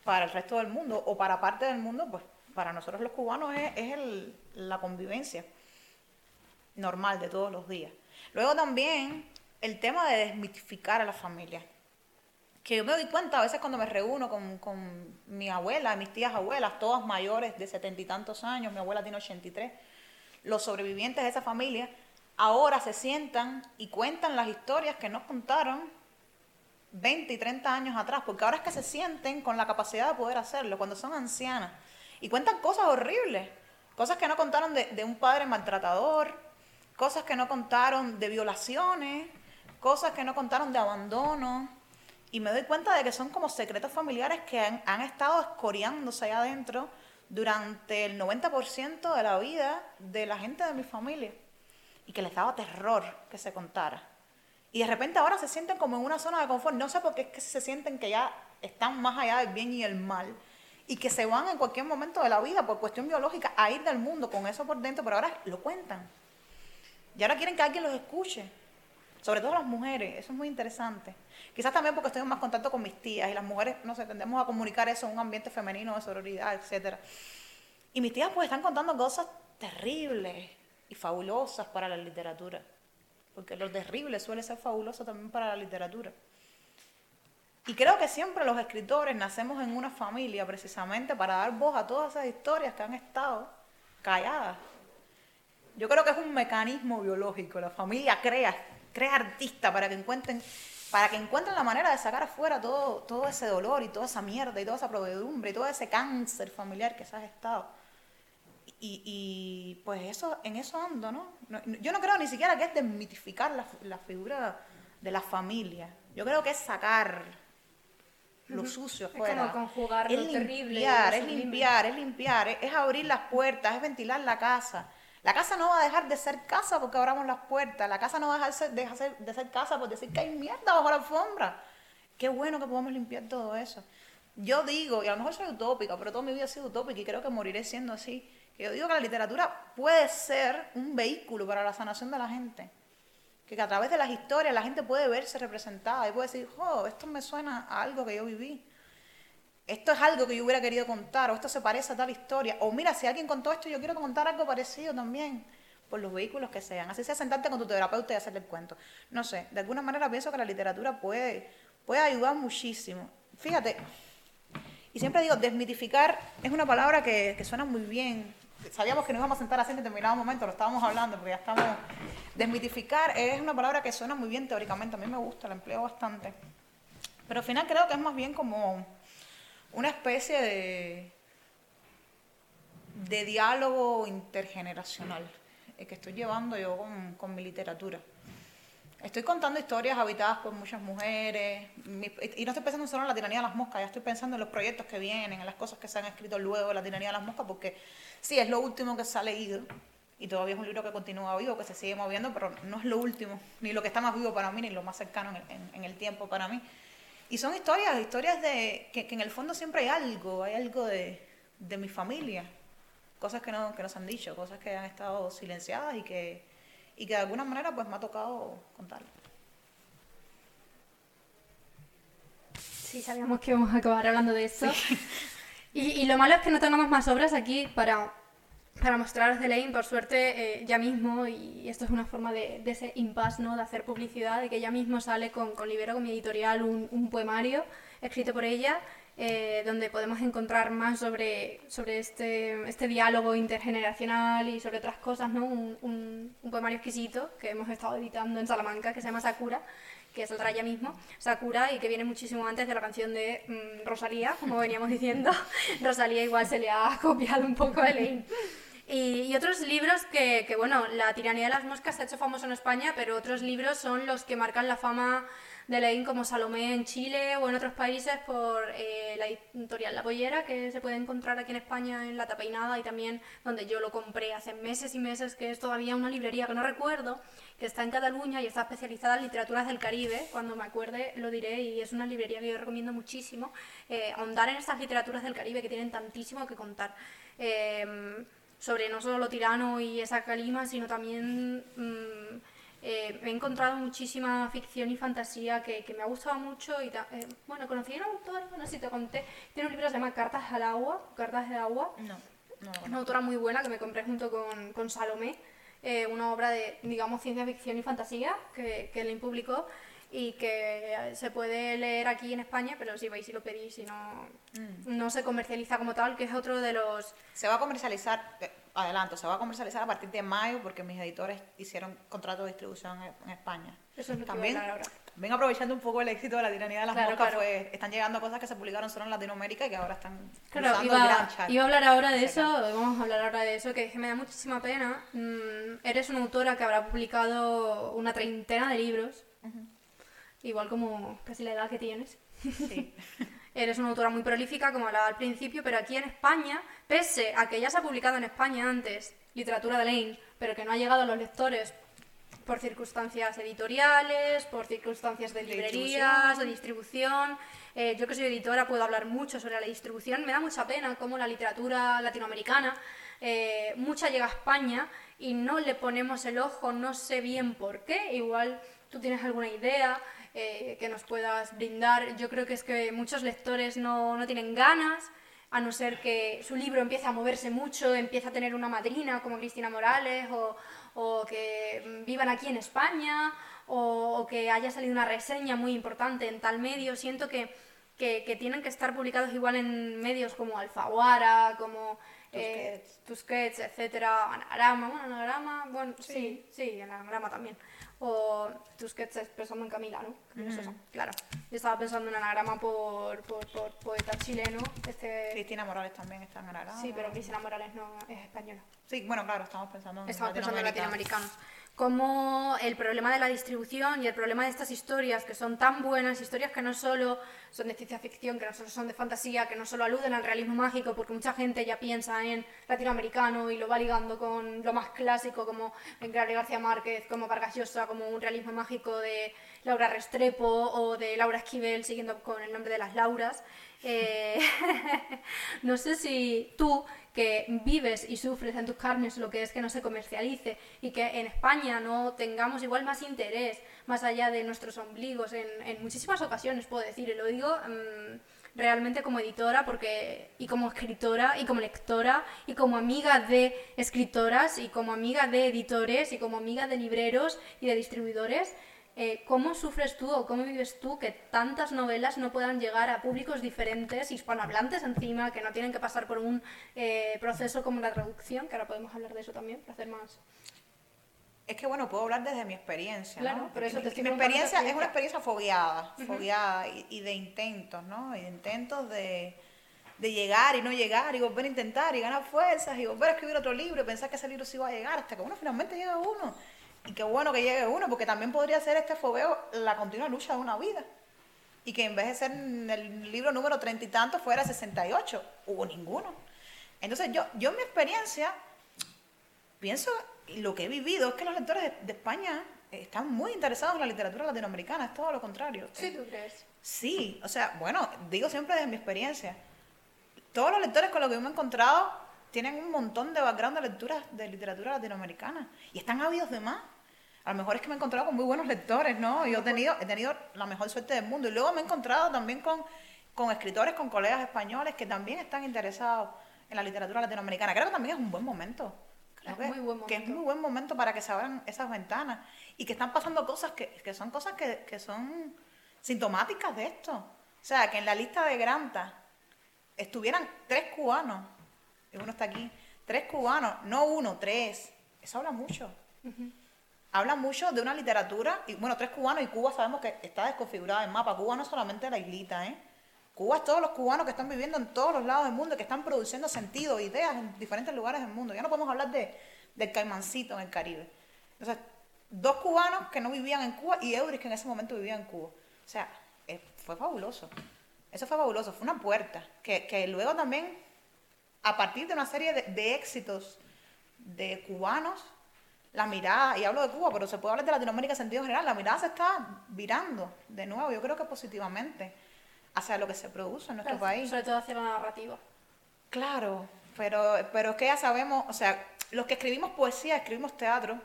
para el resto del mundo o para parte del mundo, pues para nosotros los cubanos es, la convivencia normal de todos los días. Luego también el tema de desmitificar a la familia. Que yo me doy cuenta a veces cuando me reúno con, con mi abuela, mis tías abuelas, todas mayores de setenta y tantos años, mi abuela tiene 83, los sobrevivientes de esa familia, ahora se sientan y cuentan las historias que nos contaron 20 y 30 años atrás, porque ahora es que se sienten con la capacidad de poder hacerlo, cuando son ancianas y cuentan cosas horribles, cosas que no contaron de, un padre maltratador, cosas que no contaron de violaciones, cosas que no contaron de abandono. Y me doy cuenta de que son como secretos familiares que han, estado escoriándose allá adentro durante el 90% de la vida de la gente de mi familia. Y que les daba terror que se contara. Y de repente ahora se sienten como en una zona de confort. No sé por qué es que se sienten que ya están más allá del bien y el mal y que se van en cualquier momento de la vida por cuestión biológica a ir del mundo con eso por dentro, pero ahora lo cuentan. Y ahora quieren que alguien los escuche, sobre todo las mujeres, eso es muy interesante. Quizás también porque estoy en más contacto con mis tías y las mujeres, no sé, tendemos a comunicar eso en un ambiente femenino de sororidad, etcétera. Y mis tías pues están contando cosas terribles y fabulosas para la literatura, porque lo terrible suele ser fabuloso también para la literatura. Y creo que siempre los escritores nacemos en una familia precisamente para dar voz a todas esas historias que han estado calladas. Yo creo que es un mecanismo biológico. La familia crea, crea artistas para que encuentren, para que encuentren la manera de sacar afuera todo, todo ese dolor y toda esa mierda y toda esa proveedumbre y todo ese cáncer familiar que se ha estado. Y, y, pues eso, en eso ando, ¿no? Yo no creo ni siquiera que es desmitificar la, la figura de la familia. Yo creo que es sacar lo sucio fuera. Es como conjugar es limpiar, Es limpiar, es limpiar, es, abrir las puertas, es ventilar la casa. La casa no va a dejar de ser casa porque abramos las puertas. La casa no va a dejar de ser, de ser casa por decir que hay mierda bajo la alfombra. Qué bueno que podamos limpiar todo eso. Yo digo, y a lo mejor soy utópica, pero toda mi vida ha sido utópica y creo que moriré siendo así. Yo digo que la literatura puede ser un vehículo para la sanación de la gente que a través de las historias la gente puede verse representada y puede decir, oh, esto me suena a algo que yo viví. Esto es algo que yo hubiera querido contar, o esto se parece a tal historia, o mira, si alguien contó esto, yo quiero contar algo parecido también, por los vehículos que sean. Así sea sentarte con tu terapeuta y hacerle el cuento. No sé, de alguna manera pienso que la literatura puede, puede ayudar muchísimo. Fíjate, y siempre digo, desmitificar es una palabra que, que suena muy bien. Sabíamos que nos íbamos a sentar así en determinado momento, lo estábamos hablando, porque ya estamos... Desmitificar es una palabra que suena muy bien teóricamente, a mí me gusta, la empleo bastante. Pero al final creo que es más bien como una especie de, de diálogo intergeneracional que estoy llevando yo con, con mi literatura. Estoy contando historias habitadas por muchas mujeres y no estoy pensando solo en la tiranía de las moscas, ya estoy pensando en los proyectos que vienen, en las cosas que se han escrito luego de la tiranía de las moscas, porque sí, es lo último que se ha leído y todavía es un libro que continúa vivo, que se sigue moviendo, pero no es lo último, ni lo que está más vivo para mí, ni lo más cercano en, en el tiempo para mí. Y son historias, historias de que, que, en el fondo siempre hay algo, hay algo de, de mi familia, cosas que, no, que nos han dicho, cosas que han estado silenciadas y que, y que de alguna manera pues me ha tocado contar. Sí, sabíamos que íbamos a acabar hablando de eso. Y, y, lo malo es que no tengamos más obras aquí para para mostraros de Lane, por suerte, eh, ya mismo, y esto es una forma de, de ese impasse, ¿no? de hacer publicidad, de que ya mismo sale con, con Libero, con mi editorial, un, un poemario escrito por ella, eh, donde podemos encontrar más sobre, sobre este, este diálogo intergeneracional y sobre otras cosas, ¿no? Un, un, poemario exquisito que hemos estado editando en Salamanca, que se llama Sakura, que saldrá ya mismo, Sakura, y que viene muchísimo antes de la canción de mm, Rosalía, como veníamos diciendo. Rosalía igual se le ha copiado un poco a Elaine. Y, y, otros libros que, que, bueno, La tiranía de las moscas se ha hecho famoso en España, pero otros libros son los que marcan la fama de Leín como Salomé en Chile o en otros países por eh, la editorial La Pollera, que se puede encontrar aquí en España en La Tapeinada y también donde yo lo compré hace meses y meses, que es todavía una librería que no recuerdo, que está en Cataluña y está especializada en literaturas del Caribe. Cuando me acuerde lo diré y es una librería que yo recomiendo muchísimo. Eh, ahondar en estas literaturas del Caribe que tienen tantísimo que contar. Eh, sobre no solo lo tirano y esa calima, sino también mmm, eh, he encontrado muchísima ficción y fantasía que, que me ha gustado mucho. y eh, Bueno, conocí a una autora, no sé si te conté, tiene un libro que se llama Cartas al agua, Cartas de agua. No, no, no. Una autora muy buena que me compré junto con, con Salomé, eh, una obra de, digamos, ciencia ficción y fantasía que, que Lynn publicó y que se puede leer aquí en España, pero si vais y lo pedís y no, mm. no se comercializa como tal, que es otro de los... Se va a comercializar, eh, adelanto, se va a comercializar a partir de mayo porque mis editores hicieron contrato de distribución en, España. Eso es lo también, que voy a ahora. También aprovechando un poco el éxito de la tiranía de las Claro, moscas, claro. pues están llegando cosas que se publicaron solo en Latinoamérica y que ahora están Claro, cruzando el iba, gran charco. iba a hablar ahora de eso, vamos a hablar ahora de eso, que es que me da muchísima pena. Mm, eres una autora que habrá publicado una treintena de libros, igual como casi la edad que tienes. Sí. Eres una autora muy prolífica, como hablaba al principio, pero aquí en España, pese a que ya se ha publicado en España antes literatura de Lane, pero que no ha llegado a los lectores por circunstancias editoriales, por circunstancias de De librerías, de distribución. Eh, yo que soy editora puedo hablar mucho sobre la distribución. Me da mucha pena cómo la literatura latinoamericana, eh, mucha llega a España y no le ponemos el ojo, no sé bien por qué. Igual tú tienes alguna idea eh, que nos puedas brindar. Yo creo que es que muchos lectores no, no tienen ganas, a no ser que su libro empiece a moverse mucho, empiece a tener una madrina como Cristina Morales, o, o que vivan aquí en España, o, o que haya salido una reseña muy importante en tal medio. Siento que, que, que tienen que estar publicados igual en medios como Alfaguara, como eh, Tusquets, etcétera, Anagrama, bueno, Anagrama, bueno, sí, sí, Anagrama también. O Tusquets es pensando en Camila, ¿no? Claro. Yo estaba pensando en Anagrama por, por, por poeta chileno, este... Cristina Morales también está en Aragón. Sí, pero Cristina Morales no es española. Sí, bueno, claro, estamos pensando en Estamos pensando en latinoamericanos. Como el problema de la distribución y el problema de estas historias que son tan buenas, historias que no solo son de ciencia ficción, que no solo son de fantasía, que no solo aluden al realismo mágico, porque mucha gente ya piensa en latinoamericano y lo va ligando con lo más clásico, como en Gabriel García Márquez, como Vargas Llosa, como un realismo mágico de Laura Restrepo o de Laura Esquivel, siguiendo con el nombre de las Lauras. Eh, no sé si tú, que vives y sufres en tus carnes lo que es que no se comercialice y que en España no tengamos igual más interés más allá de nuestros ombligos en, muchísimas ocasiones, puedo decir, y lo digo mm, realmente como editora porque, y como escritora y como lectora y como amiga de escritoras y como amiga de editores y como amiga de libreros y de distribuidores, eh, ¿cómo sufres tú o cómo vives tú que tantas novelas no puedan llegar a públicos diferentes, hispanohablantes encima, que no tienen que pasar por un eh, proceso como la traducción, que ahora podemos hablar de eso también, para hacer más... Es que bueno, puedo hablar desde mi experiencia, Claro, ¿no? pero eso te estoy mi experiencia es una experiencia fogueada, fogueada y, y de intentos, ¿no? Y de intentos de, de llegar y no llegar y volver a intentar y ganar fuerzas y volver a escribir otro libro y pensar que ese libro sí iba a llegar hasta que uno finalmente llega a uno. Y qué bueno que llegue uno, porque también podría ser este fogueo la continua lucha de una vida. Y que en vez de ser el libro número treinta y tantos fuera 68, hubo ninguno. Entonces yo, yo en mi experiencia pienso, y lo que he vivido es que los lectores de, de España están muy interesados en la literatura latinoamericana, es todo lo contrario. Sí, ¿tú crees? Sí, o sea, bueno, digo siempre desde mi experiencia. Todos los lectores con los que yo me he encontrado tienen un montón de background de lecturas de literatura latinoamericana y están ávidos de más. A lo mejor es que me he encontrado con muy buenos lectores, ¿no? Yo he tenido, he tenido la mejor suerte del mundo. Y luego me he encontrado también con, con escritores, con colegas españoles que también están interesados en la literatura latinoamericana. Creo que también es un buen momento. Creo Es que, muy buen que es momento. muy buen momento para que se abran esas ventanas y que están pasando cosas que, que son cosas que, que son sintomáticas de esto. O sea, que en la lista de Granta estuvieran tres cubanos, uno está aquí, tres cubanos, no uno, tres. Eso habla mucho. Habla mucho de una literatura, y bueno, tres cubanos y Cuba sabemos que está desconfigurada en mapa. Cuba no es solamente la islita, ¿eh? Cuba es todos los cubanos que están viviendo en todos los lados del mundo, que están produciendo sentido, ideas en diferentes lugares del mundo. Ya no podemos hablar de, del caimancito en el Caribe. Entonces, dos cubanos que no vivían en Cuba y Euris que en ese momento vivía en Cuba. O sea, eh, fue fabuloso. Eso fue fabuloso, fue una puerta. Que, que luego también, a partir de una serie de, de éxitos de cubanos, la mirada, y hablo de Cuba, pero se puede hablar de Latinoamérica en sentido general, la mirada se está virando de nuevo, yo creo que positivamente, hacia lo que se produce en nuestro país. Sobre todo hacia la narrativa. Claro, pero, pero es que ya sabemos, o sea, los que escribimos poesía, escribimos teatro.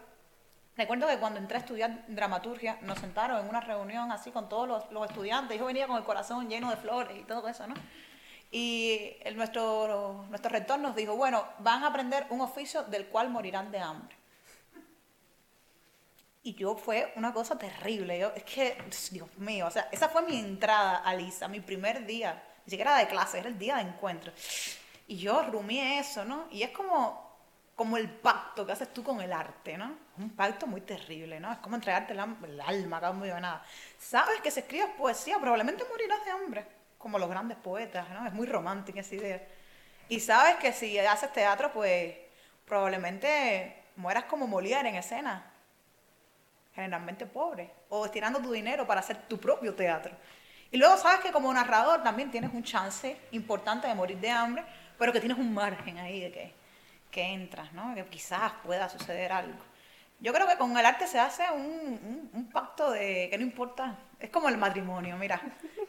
Recuerdo que cuando entré a estudiar dramaturgia, nos sentaron en una reunión así con todos los, los estudiantes. Yo venía con el corazón lleno de flores y todo eso, ¿no? Y el, nuestro, nuestro rector nos dijo, bueno, van a aprender un oficio del cual morirán de hambre. Y yo fue una cosa terrible. Yo, es que, Dios mío, o sea, esa fue mi entrada a Lisa, mi primer día. Ni siquiera de clase, era el día de encuentro. Y yo rumié eso, ¿no? Y es como, como el pacto que haces tú con el arte, ¿no? Un pacto muy terrible, ¿no? Es como entregarte el, el alma cambio de nada. Sabes que si escribes poesía probablemente morirás de hambre, como los grandes poetas, ¿no? Es muy romántica esa idea. Y sabes que si haces teatro, pues probablemente mueras como Molière en escena, generalmente pobre, o destinando tu dinero para hacer tu propio teatro. Y luego sabes que como narrador también tienes un chance importante de morir de hambre, pero que tienes un margen ahí de que, que entras, ¿no? Que quizás pueda suceder algo. Yo creo que con el arte se hace un- un pacto de que no importa, es como el matrimonio, mira,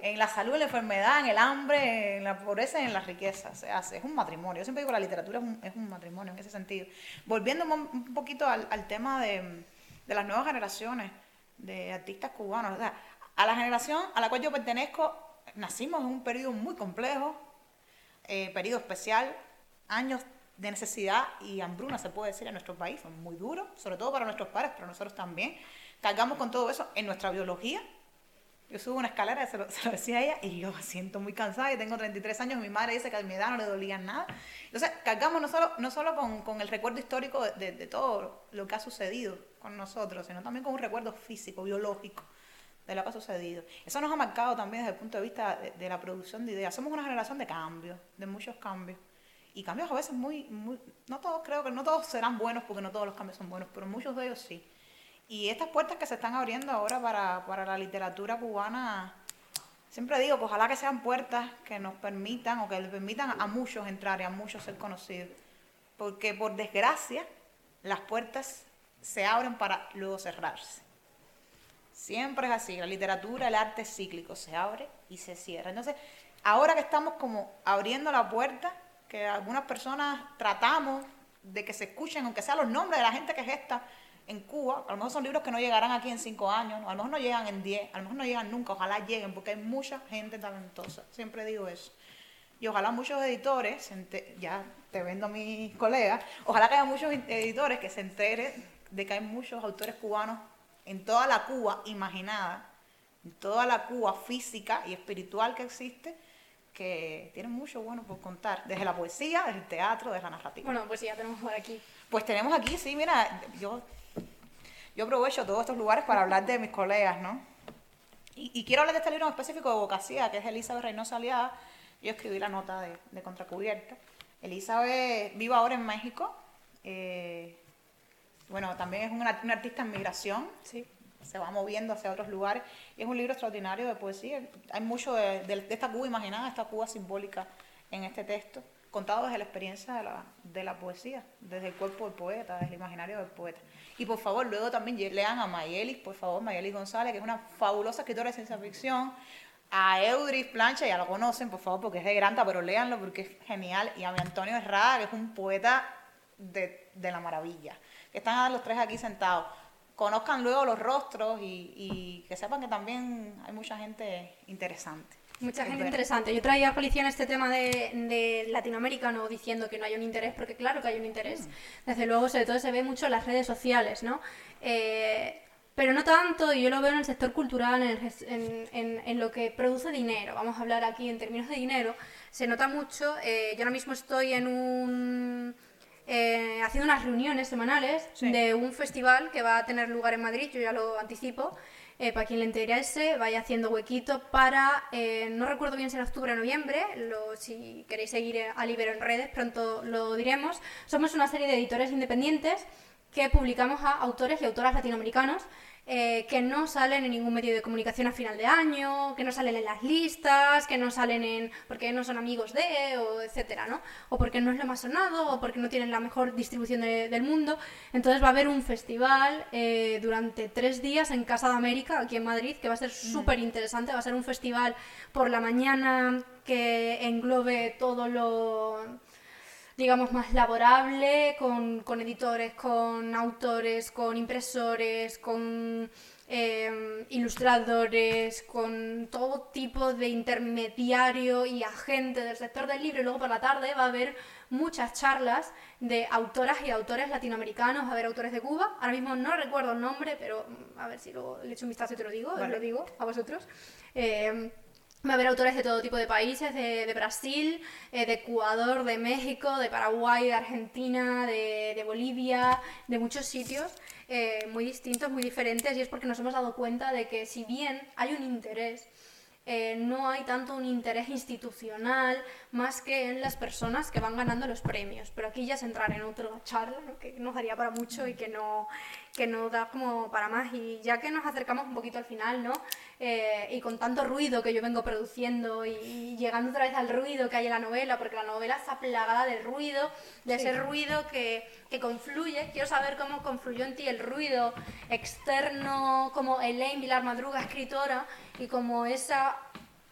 en la salud, en la enfermedad, en el hambre, en la pobreza, en la riqueza, se hace, es un matrimonio. Yo siempre digo que la literatura es un, es un matrimonio en ese sentido. Volviendo un poquito al, al tema de, de las nuevas generaciones de artistas cubanos, o sea, a la generación a la cual yo pertenezco, nacimos en un periodo muy complejo, eh, periodo especial, años de necesidad y hambruna, se puede decir, en nuestro país. Fue muy duro, sobre todo para nuestros padres, pero nosotros también. Cargamos con todo eso en nuestra biología. Yo subo una escalera, se lo, decía a ella, y yo me siento muy cansada, y tengo 33 años, mi madre dice que a mi edad no le dolía nada. Entonces, cargamos no solo, no solo con, con el recuerdo histórico de, todo lo que ha sucedido con nosotros, sino también con un recuerdo físico, biológico de lo que ha sucedido. Eso nos ha marcado también desde el punto de vista de, de la producción de ideas. Somos una generación de cambios, de muchos cambios. Y cambios a veces muy, muy, no todos creo que no todos serán buenos porque no todos los cambios son buenos, pero muchos de ellos sí. Y estas puertas que se están abriendo ahora para, para la literatura cubana, siempre digo que ojalá que sean puertas que nos permitan o que le permitan a muchos entrar y a muchos ser conocidos. Porque por desgracia, las puertas se abren para luego cerrarse. Siempre es así, la literatura, el arte cíclico, se abre y se cierra. Entonces, ahora que estamos como abriendo la puerta, que algunas personas tratamos de que se escuchen, aunque sean los nombres de la gente que gesta en Cuba, a lo mejor son libros que no llegarán aquí en cinco años, a lo mejor no llegan en diez, a lo mejor no llegan nunca, ojalá lleguen, porque hay mucha gente talentosa, siempre digo eso. Y ojalá muchos editores, ya te vendo a mis colegas, ojalá que haya muchos editores que se enteren de que hay muchos autores cubanos en toda la Cuba imaginada, en toda la Cuba física y espiritual que existe, que tienen mucho bueno por contar, desde la poesía, desde el teatro, desde la narrativa. Bueno, pues ya tenemos por aquí. Pues tenemos aquí, sí, mira, yo, yo aprovecho todos estos lugares para hablar de mis colegas, ¿no? Y, quiero hablar de este libro en específico de Bocasía, que es Elizabeth Reynosa Aliada. Yo escribí la nota de, de Contracubierta. Elizabeth vive ahora en México. Eh, bueno, también es una, una, artista en migración. Sí. Se va moviendo hacia otros lugares. Y es un libro extraordinario de poesía. Hay mucho de, de esta Cuba imaginada, esta Cuba simbólica en este texto contado desde la experiencia de la, de la poesía, desde el cuerpo del poeta, desde el imaginario del poeta. Y por favor, luego también lean a Mayelis, por favor, Mayelis González, que es una fabulosa escritora de ciencia ficción, a Eudris Plancha, ya lo conocen, por favor, porque es de Granta, pero léanlo porque es genial, y a mi Antonio Herrada, que es un poeta de, de la maravilla. Que están los tres aquí sentados. Conozcan luego los rostros y, y que sepan que también hay mucha gente interesante. Mucha gente interesante. Yo traía a coalición este tema de, de, Latinoamérica, no diciendo que no hay un interés, porque claro que hay un interés. Mm. Desde luego, sobre todo se ve mucho en las redes sociales, ¿no? Eh, pero no tanto, y yo lo veo en el sector cultural, en, en, en, lo que produce dinero. Vamos a hablar aquí en términos de dinero. Se nota mucho. Eh, yo ahora mismo estoy en un. Eh, haciendo unas reuniones semanales de un festival que va a tener lugar en Madrid, yo ya lo anticipo, eh, para quien le interese, vaya haciendo huequito para, eh, no recuerdo bien si era octubre o noviembre, lo, si queréis seguir a Libero en redes, pronto lo diremos. Somos una serie de editores independientes que publicamos a autores y autoras latinoamericanos eh, que no salen en ningún medio de comunicación a final de año, que no salen en las listas, que no salen en porque no son amigos de, o etcétera, ¿no? O porque no es lo más sonado, o porque no tienen la mejor distribución del mundo. Entonces va a haber un festival eh, durante tres días en Casa de América, aquí en Madrid, que va a ser súper interesante. Va a ser un festival por la mañana que englobe todo lo digamos, más laborable, con, editores, con autores, con impresores, con em, ilustradores, con todo tipo de intermediario y agente del sector del libro. Y luego por la tarde va a haber muchas charlas de autoras y autores latinoamericanos, va a haber autores de Cuba. Ahora mismo no recuerdo el nombre, pero mm, a ver si luego le echo un vistazo y te lo digo, lo digo a vosotros. Em, Va a haber autores de todo tipo de países, de, Brasil, eh, de Ecuador, de México, de Paraguay, de Argentina, de, Bolivia, de muchos sitios eh, muy distintos, muy diferentes, y es porque nos hemos dado cuenta de que si bien hay un interés eh, no hay tanto un interés institucional más que en las personas que van ganando los premios. Pero aquí ya es entrar en otra charla que nos daría para mucho y que no, que no da como para más. Y ya que nos acercamos un poquito al final, ¿no? Eh, y con tanto ruido que yo vengo produciendo y, llegando otra vez al ruido que hay en la novela, porque la novela está plagada de ruido, de ese ruido que, que confluye. Quiero saber cómo confluyó en ti el ruido externo, como Elaine Vilar Madruga, escritora, y como esa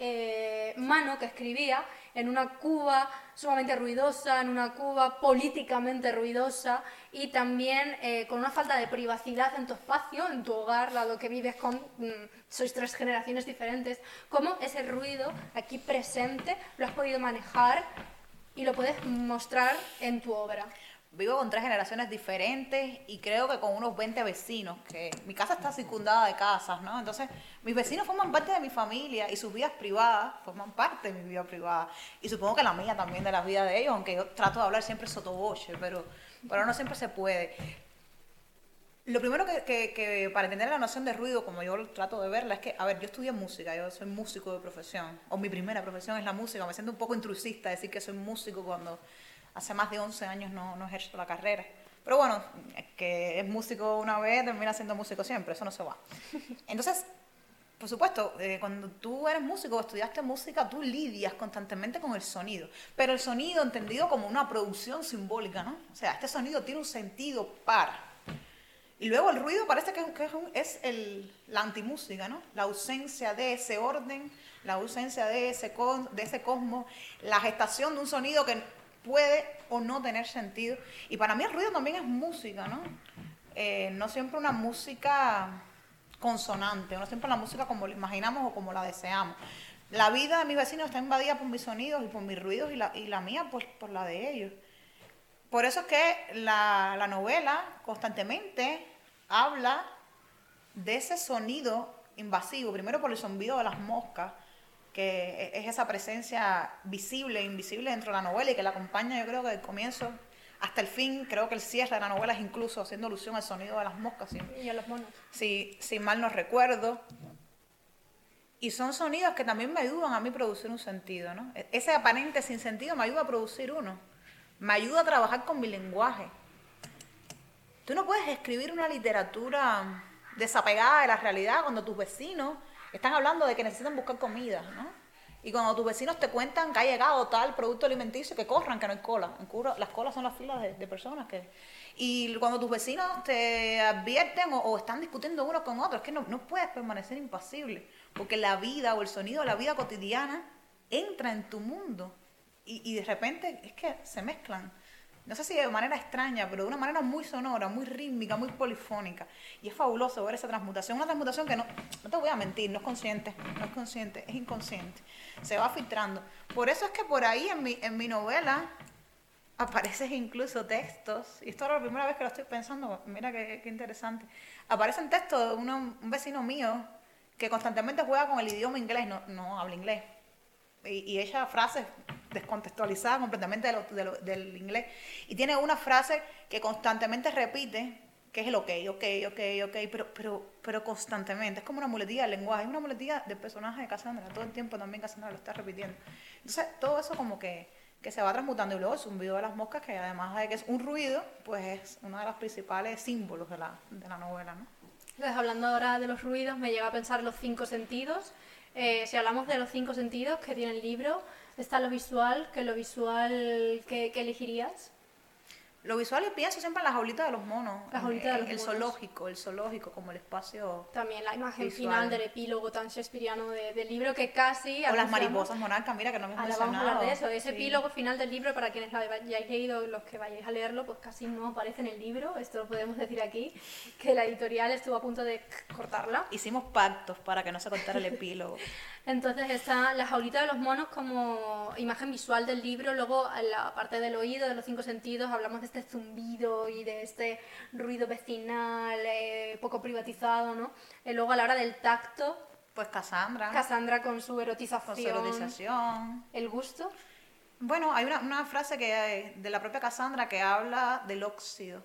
eh, mano que escribía en una Cuba sumamente ruidosa, en una Cuba políticamente ruidosa y también eh, con una falta de privacidad en tu espacio, en tu hogar, dado que vives con, mm, sois tres generaciones diferentes, cómo ese ruido aquí presente lo has podido manejar y lo puedes mostrar en tu obra vivo con tres generaciones diferentes y creo que con unos 20 vecinos, que mi casa está circundada de casas, ¿no? Entonces, mis vecinos forman parte de mi familia y sus vidas privadas forman parte de mi vida privada. Y supongo que la mía también de la vida de ellos, aunque yo trato de hablar siempre sotoboche, pero, pero no siempre se puede. Lo primero que, que, para entender la noción de ruido, como yo trato de verla, es que, a ver, yo estudié música, yo soy músico de profesión, o mi primera profesión es la música, me siento un poco intrusista decir que soy músico cuando hace más de 11 años no, no ejerzo la carrera. Pero bueno, que es músico una vez, termina siendo músico siempre, eso no se va. Entonces, por supuesto, eh, cuando tú eres músico, estudiaste música, tú lidias constantemente con el sonido, pero el sonido entendido como una producción simbólica, ¿no? O sea, este sonido tiene un sentido para. Y luego el ruido parece que, es, es el, la antimúsica, ¿no? La ausencia de ese orden, la ausencia de ese, de ese cosmos, la gestación de un sonido que puede o no tener sentido. Y para mí el ruido también es música, ¿no? eh, no siempre una música consonante, no siempre la música como la imaginamos o como la deseamos. La vida de mis vecinos está invadida por mis sonidos y por mis ruidos y la, y la mía pues, por la de ellos. Por eso es que la, la novela constantemente habla de ese sonido invasivo, primero por el zumbido de las moscas, que es esa presencia visible e invisible dentro de la novela y que la acompaña yo creo que del comienzo hasta el fin, creo que el cierre de la novela es incluso haciendo alusión al sonido de las moscas. Y a los monos. Si, si mal no recuerdo. Y son sonidos que también me ayudan a mí producir un sentido, ¿no? E-, ese aparente sin sentido me ayuda a producir uno. Me ayuda a trabajar con mi lenguaje. Tú no puedes escribir una literatura desapegada de la realidad cuando tus vecinos están hablando de que necesitan buscar comida, ¿no? Y cuando tus vecinos te cuentan que ha llegado tal producto alimenticio, que corran, que no hay cola. En Cuba, las colas son las filas de, personas que... Y cuando tus vecinos te advierten o, están discutiendo unos con otros, es que no, puedes permanecer impasible, porque la vida o el sonido de la vida cotidiana entra en tu mundo y de repente es que se mezclan no sé si de manera extraña, pero de una manera muy sonora, muy rítmica, muy polifónica. Y es fabuloso ver esa transmutación, una transmutación que no, no te voy a mentir, no es consciente, no es consciente, es inconsciente. Se va filtrando. Por eso es que por ahí en mi, en mi novela aparecen incluso textos, y esto es la primera vez que lo estoy pensando, mira qué, interesante, aparecen textos de un vecino mío que constantemente juega con el idioma inglés, no, no habla inglés, y, y echa frases descontextualizada completamente del inglés. Y tiene una frase que constantemente repite, que es el ok, ok, ok, ok, pero, pero, pero constantemente. Es como una muletilla del lenguaje, es una muletilla del personaje de Cassandra. Todo el tiempo también Cassandra lo está repitiendo. Entonces, todo eso como que, que se va transmutando. Y luego el zumbido de las moscas, que además de que es un ruido, pues es uno de los principales símbolos de la, de la novela, ¿no? Entonces, hablando ahora de los ruidos, me llega a pensar los cinco sentidos. Eh, si hablamos de los cinco sentidos que tiene el libro, está lo visual, que lo visual que, elegirías. Lo visual y pienso siempre en las jaulitas de los monos. Las jaulitas de los el zoológico, el zoológico como el espacio. También la imagen final del epílogo tan shakespeariano del libro que casi. O las mariposas monarcas, mira que no me Ahora vamos a hablar de eso. Ese epílogo final del libro, para quienes lo hayáis leído, los que vayáis a leerlo, pues casi no aparece en el libro. Esto lo podemos decir aquí, que la editorial estuvo a punto de cortarla. Hicimos pactos para que no se cortara el epílogo. Entonces está la jaulita de los monos como imagen visual del libro, luego en la parte del oído, de los cinco sentidos, hablamos de este zumbido y de este ruido vecinal eh, poco privatizado, ¿no? Y luego a la hora del tacto... Pues Cassandra. Cassandra con su erotización. Con su erotización. El gusto. Bueno, hay una, una frase que de la propia Cassandra que habla del óxido,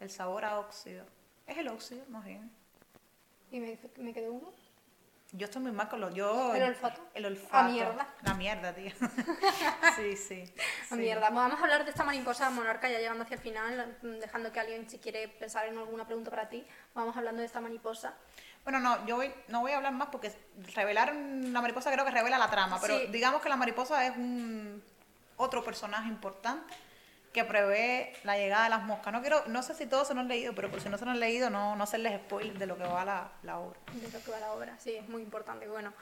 el sabor a óxido. Es el óxido, más bien. ¿Y me, me quedó uno? Yo estoy muy mal con los... Yo, ¿El olfato? El olfato. A mierda. La mierda, tío. sí, sí. A mierda. Vamos a hablar de esta mariposa monarca ya llegando hacia el final, dejando que alguien, si quiere pensar en alguna pregunta para ti, vamos hablando de esta mariposa. Bueno, no, yo voy, no voy a hablar más porque revelar la mariposa creo que revela la trama, pero digamos que la mariposa es un otro personaje importante que prevé la llegada de las moscas. No quiero, no sé si todos se lo han leído, pero por si no se lo han leído, no, no hacerles spoil de lo que va la, la obra. De lo que va la obra, sí, es muy importante. Bueno,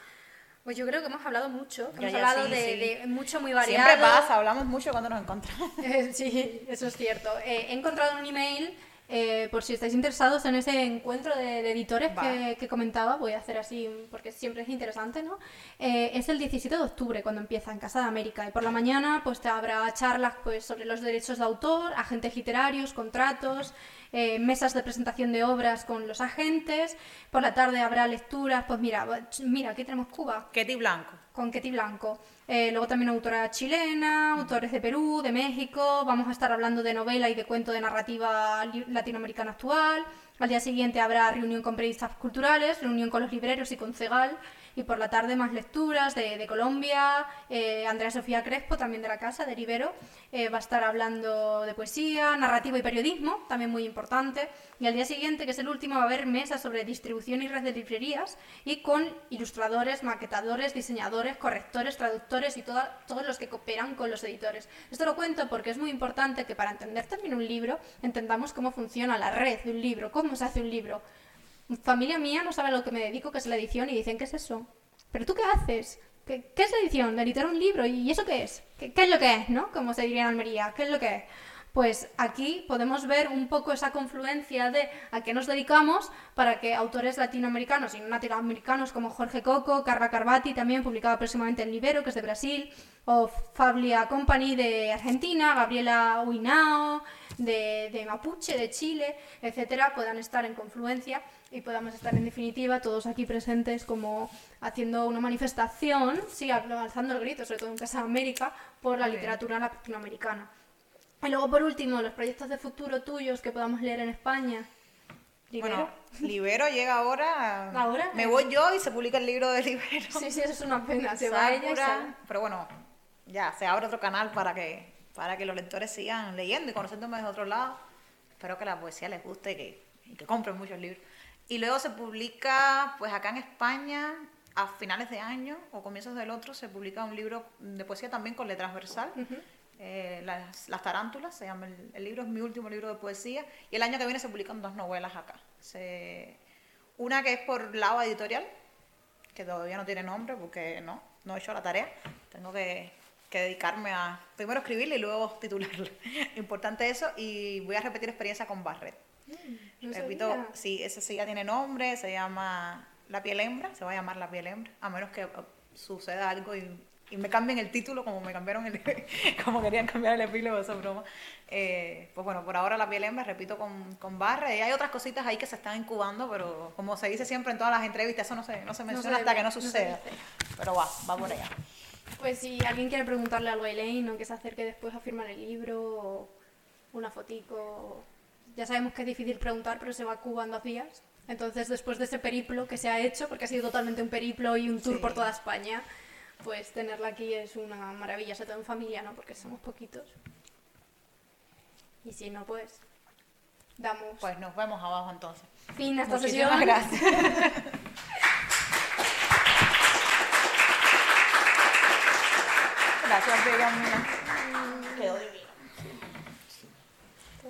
pues yo creo que hemos hablado mucho, hemos hablado de, mucho muy variado. Siempre pasa, hablamos mucho cuando nos encontramos. sí, eso es cierto. Eh, he encontrado un email eh, por si estáis interesados en ese encuentro de, editores que, comentaba, voy a hacer así porque siempre es interesante, ¿no? Eh, es el 17 de octubre cuando empieza en Casa de América y por la mañana pues te habrá charlas pues, sobre los derechos de autor, agentes literarios, contratos, eh, mesas de presentación de obras con los agentes, por la tarde habrá lecturas, pues mira, mira, aquí tenemos Cuba. Ketty Blanco. Con Ketty Blanco. Eh, luego también autora chilena, autores de Perú, de México. Vamos a estar hablando de novela y de cuento de narrativa latinoamericana actual. Al día siguiente habrá reunión con periodistas culturales, reunión con los libreros y con Cegal y por la tarde más lecturas de, Colombia. Eh, Andrea Sofía Crespo, también de la casa, de Rivero, eh, va a estar hablando de poesía, narrativa y periodismo, también muy importante. Y al día siguiente, que es el último, va a haber mesas sobre distribución y red de librerías y con ilustradores, maquetadores, diseñadores, correctores, traductores y todos los que cooperan con los editores. Esto lo cuento porque es muy importante que para entender también un libro entendamos cómo funciona la red de un libro, cómo se hace un libro familia mía no sabe a lo que me dedico, que es la edición, y dicen, ¿qué es eso? ¿Pero tú qué haces? ¿Qué, es la edición? ¿De editar un libro? ¿Y eso qué es? ¿Qué, es lo que es, no? Como se diría en Almería, ¿qué es lo que es? pues aquí podemos ver un poco esa confluencia de a qué nos dedicamos para que autores latinoamericanos y no latinoamericanos como Jorge Coco, Carla Carvati, también publicado próximamente en Libero, que es de Brasil, o Fablia Company de Argentina, Gabriela Huinao de, de Mapuche, de Chile, etcétera, puedan estar en confluencia y podamos estar en definitiva todos aquí presentes como haciendo una manifestación, sí, alzando el grito, sobre todo en Casa América, por la literatura latinoamericana. Y luego, por último, los proyectos de futuro tuyos que podamos leer en España. ¿Libero? Bueno, Libero llega ahora. ¿Ahora? Me voy yo y se publica el libro de Libero. Sí, sí, eso es una pena. Se va ella Pero bueno, ya, se abre otro canal para que, para que los lectores sigan leyendo y conociéndome de otro lado. Espero que la poesía les guste y que, y que compren muchos libros. Y luego se publica, pues acá en España, a finales de año o comienzos del otro, se publica un libro de poesía también con letras transversal. Eh, las, las, Tarántulas, se llama el, libro, es mi último libro de poesía, y el año que viene se publican dos novelas acá. una que es por Lava Editorial, que todavía no tiene nombre porque no, no he hecho la tarea, tengo que, que dedicarme a primero escribirla y luego titularla. Importante eso, y voy a repetir experiencia con Barret. Mm, Repito, sí, ese sí ya tiene nombre, se llama La piel hembra, se va a llamar La piel hembra, a menos que suceda algo y y me cambien el título como me cambiaron el, como querían cambiar el epílogo, esa broma. Eh, pues bueno, por ahora la piel me repito con, con barra y hay otras cositas ahí que se están incubando, pero como se dice siempre en todas las entrevistas, eso no se, no se menciona hasta que no suceda. pero va, va por allá. Pues si alguien quiere preguntarle algo a Elaine o que se acerque después a firmar el libro o una fotico, ya sabemos que es difícil preguntar, pero se va a días. Entonces, después de ese periplo que se ha hecho, porque ha sido totalmente un periplo y un tour por toda España, pues tenerla aquí es una maravilla, sobre todo en familia, ¿no? Porque somos poquitos. Y si no, pues damos... Pues nos vemos abajo entonces. Fin esta sesión. gracias. gracias, mía. Quedó divino.